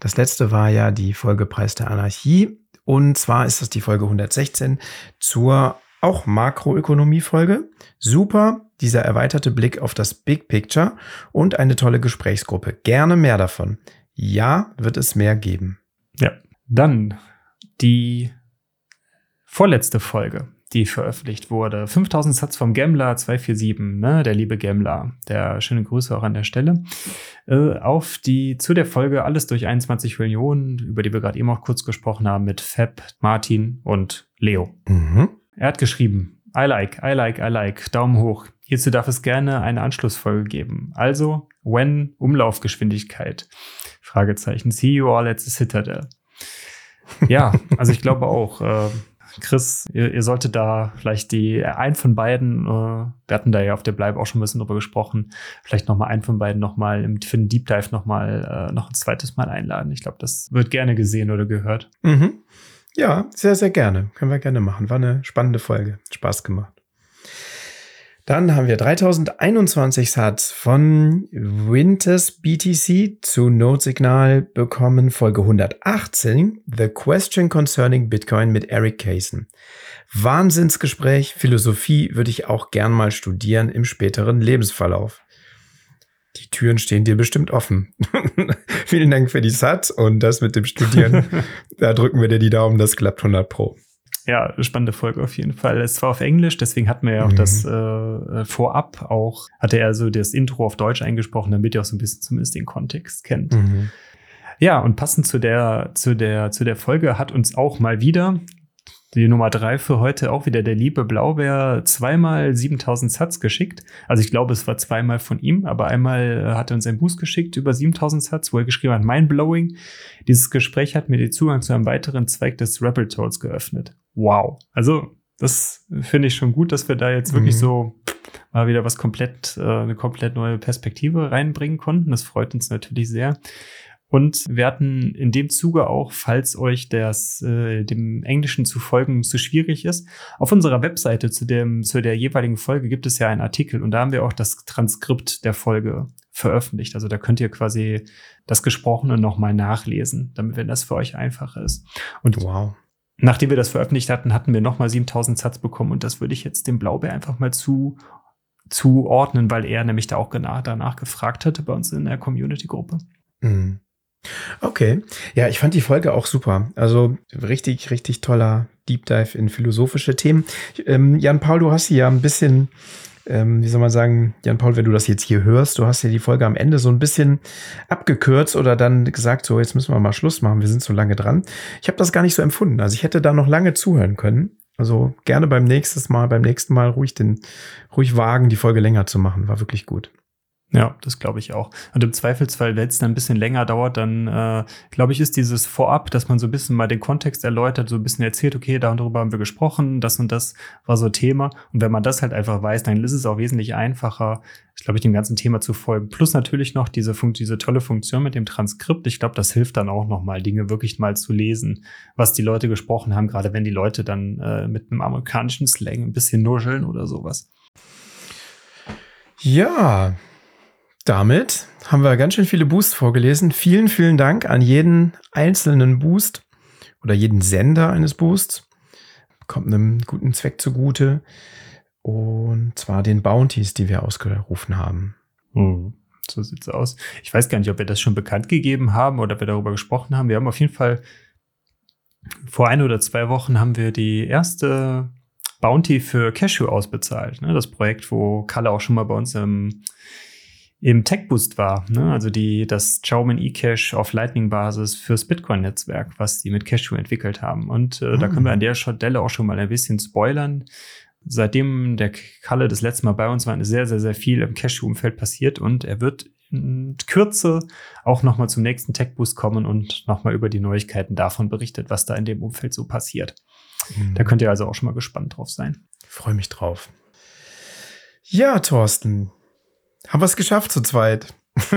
Das letzte war ja die Folge Preis der Anarchie. Und zwar ist das die Folge 116 zur auch Makroökonomie-Folge. Super, dieser erweiterte Blick auf das Big Picture und eine tolle Gesprächsgruppe. Gerne mehr davon. Ja, wird es mehr geben. Ja, dann die vorletzte Folge, die veröffentlicht wurde. 5000 Satz vom Gambler 247, ne, der liebe Gambler. Der schöne Grüße auch an der Stelle. Äh, auf die, zu der Folge Alles durch 21 Millionen, über die wir gerade eben auch kurz gesprochen haben, mit Fab, Martin und Leo. Mhm. Er hat geschrieben, I like, I like, I like, Daumen hoch. Hierzu darf es gerne eine Anschlussfolge geben. Also, when Umlaufgeschwindigkeit. Fragezeichen. See you all at the Citadel. Ja, also ich glaube auch, äh, Chris, ihr, ihr solltet da vielleicht die, ein von beiden, äh, wir hatten da ja auf der Bleib auch schon ein bisschen drüber gesprochen, vielleicht noch mal einen von beiden noch mal für den Deep Dive noch mal, äh, noch ein zweites Mal einladen. Ich glaube, das wird gerne gesehen oder gehört. Mhm. Ja, sehr, sehr gerne. Können wir gerne machen. War eine spannende Folge. Spaß gemacht. Dann haben wir 3021 Satz von Winters BTC zu Notsignal bekommen, Folge 118, The Question Concerning Bitcoin mit Eric Kaysen. Wahnsinnsgespräch, Philosophie würde ich auch gern mal studieren im späteren Lebensverlauf. Die Türen stehen dir bestimmt offen. *laughs* Vielen Dank für die Satz und das mit dem Studieren. *laughs* da drücken wir dir die Daumen, das klappt 100 Pro. Ja, spannende Folge auf jeden Fall. Es war auf Englisch, deswegen hatten wir ja auch mhm. das äh, vorab auch, hatte er so das Intro auf Deutsch eingesprochen, damit ihr auch so ein bisschen zumindest den Kontext kennt. Mhm. Ja, und passend zu der, zu der, zu der Folge hat uns auch mal wieder die Nummer drei für heute auch wieder der liebe Blaubeer zweimal 7000 Satz geschickt. Also ich glaube, es war zweimal von ihm, aber einmal äh, hat er uns ein Boost geschickt über 7000 Satz, wo er geschrieben hat, mindblowing. Dieses Gespräch hat mir den Zugang zu einem weiteren Zweig des Rebel Toads geöffnet. Wow. Also das finde ich schon gut, dass wir da jetzt wirklich mhm. so mal wieder was komplett, äh, eine komplett neue Perspektive reinbringen konnten. Das freut uns natürlich sehr. Und wir hatten in dem Zuge auch, falls euch das äh, dem Englischen zu folgen zu schwierig ist, auf unserer Webseite zu dem zu der jeweiligen Folge gibt es ja einen Artikel und da haben wir auch das Transkript der Folge veröffentlicht. Also da könnt ihr quasi das Gesprochene nochmal nachlesen, damit wenn das für euch einfacher ist. Und wow. Nachdem wir das veröffentlicht hatten, hatten wir nochmal 7000 Satz bekommen und das würde ich jetzt dem Blaubeer einfach mal zu zuordnen, weil er nämlich da auch danach gefragt hatte bei uns in der Community-Gruppe. Mhm. Okay. Ja, ich fand die Folge auch super. Also richtig, richtig toller Deep Dive in philosophische Themen. Ähm, Jan Paul, du hast hier ja ein bisschen, ähm, wie soll man sagen, Jan Paul, wenn du das jetzt hier hörst, du hast ja die Folge am Ende so ein bisschen abgekürzt oder dann gesagt, so jetzt müssen wir mal Schluss machen, wir sind so lange dran. Ich habe das gar nicht so empfunden. Also ich hätte da noch lange zuhören können. Also gerne beim nächsten Mal, beim nächsten Mal ruhig den, ruhig wagen, die Folge länger zu machen. War wirklich gut. Ja, das glaube ich auch. Und im Zweifelsfall, wenn es dann ein bisschen länger dauert, dann äh, glaube ich, ist dieses Vorab, dass man so ein bisschen mal den Kontext erläutert, so ein bisschen erzählt, okay, darüber haben wir gesprochen, das und das war so Thema. Und wenn man das halt einfach weiß, dann ist es auch wesentlich einfacher, glaube ich, dem ganzen Thema zu folgen. Plus natürlich noch diese, Fun diese tolle Funktion mit dem Transkript. Ich glaube, das hilft dann auch noch mal, Dinge wirklich mal zu lesen, was die Leute gesprochen haben, gerade wenn die Leute dann äh, mit einem amerikanischen Slang ein bisschen nuscheln oder sowas. Ja, damit haben wir ganz schön viele Boosts vorgelesen. Vielen, vielen Dank an jeden einzelnen Boost oder jeden Sender eines Boosts. Kommt einem guten Zweck zugute. Und zwar den Bounties, die wir ausgerufen haben. Hm, so sieht's aus. Ich weiß gar nicht, ob wir das schon bekannt gegeben haben oder ob wir darüber gesprochen haben. Wir haben auf jeden Fall vor ein oder zwei Wochen haben wir die erste Bounty für Cashew ausbezahlt. Ne? Das Projekt, wo Kalle auch schon mal bei uns im im Tech-Boost war. Ne? Also die, das Xiaomi eCash auf Lightning-Basis fürs Bitcoin-Netzwerk, was die mit Cashew entwickelt haben. Und äh, mhm. da können wir an der Stelle auch schon mal ein bisschen spoilern. Seitdem der Kalle das letzte Mal bei uns war, ist sehr, sehr, sehr viel im Cashew-Umfeld passiert und er wird in Kürze auch noch mal zum nächsten Tech-Boost kommen und noch mal über die Neuigkeiten davon berichtet, was da in dem Umfeld so passiert. Mhm. Da könnt ihr also auch schon mal gespannt drauf sein. Freue mich drauf. Ja, Thorsten, haben wir es geschafft zu zweit? *laughs*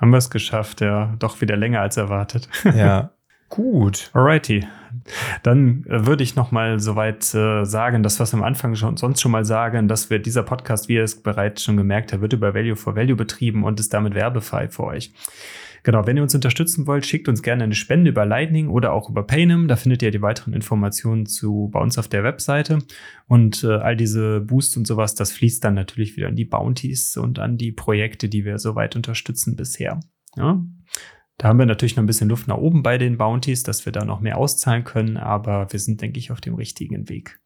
Haben wir es geschafft, ja. Doch wieder länger als erwartet. Ja. *laughs* Gut. Alrighty. Dann äh, würde ich noch mal soweit äh, sagen, das was am Anfang schon sonst schon mal sagen, dass wir dieser Podcast, wie ihr es bereits schon gemerkt habt, wird über Value for Value betrieben und ist damit werbefrei für euch. Genau, wenn ihr uns unterstützen wollt, schickt uns gerne eine Spende über Lightning oder auch über Paynum. Da findet ihr die weiteren Informationen zu bei uns auf der Webseite. Und äh, all diese Boost und sowas, das fließt dann natürlich wieder an die Bounties und an die Projekte, die wir soweit unterstützen bisher. Ja? Da haben wir natürlich noch ein bisschen Luft nach oben bei den Bounties, dass wir da noch mehr auszahlen können, aber wir sind, denke ich, auf dem richtigen Weg.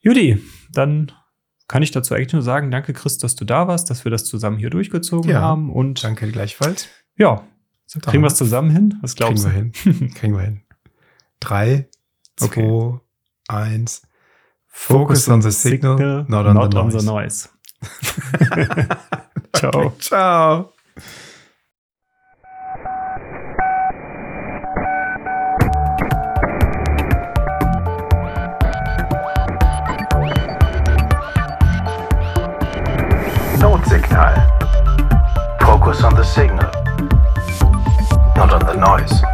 Judy, dann kann ich dazu eigentlich nur sagen, danke Chris, dass du da warst, dass wir das zusammen hier durchgezogen ja, haben und danke gleichfalls. Ja, kriegen wir es zusammen hin? Was glaubst kriegen du? Wir hin. *laughs* kriegen wir hin. Drei, okay. zwei, eins. Focus, Focus on the signal, signal not, on, not the on the noise. *laughs* Ciao. Ciao. Notsignal. Focus on the signal. Not on the noise.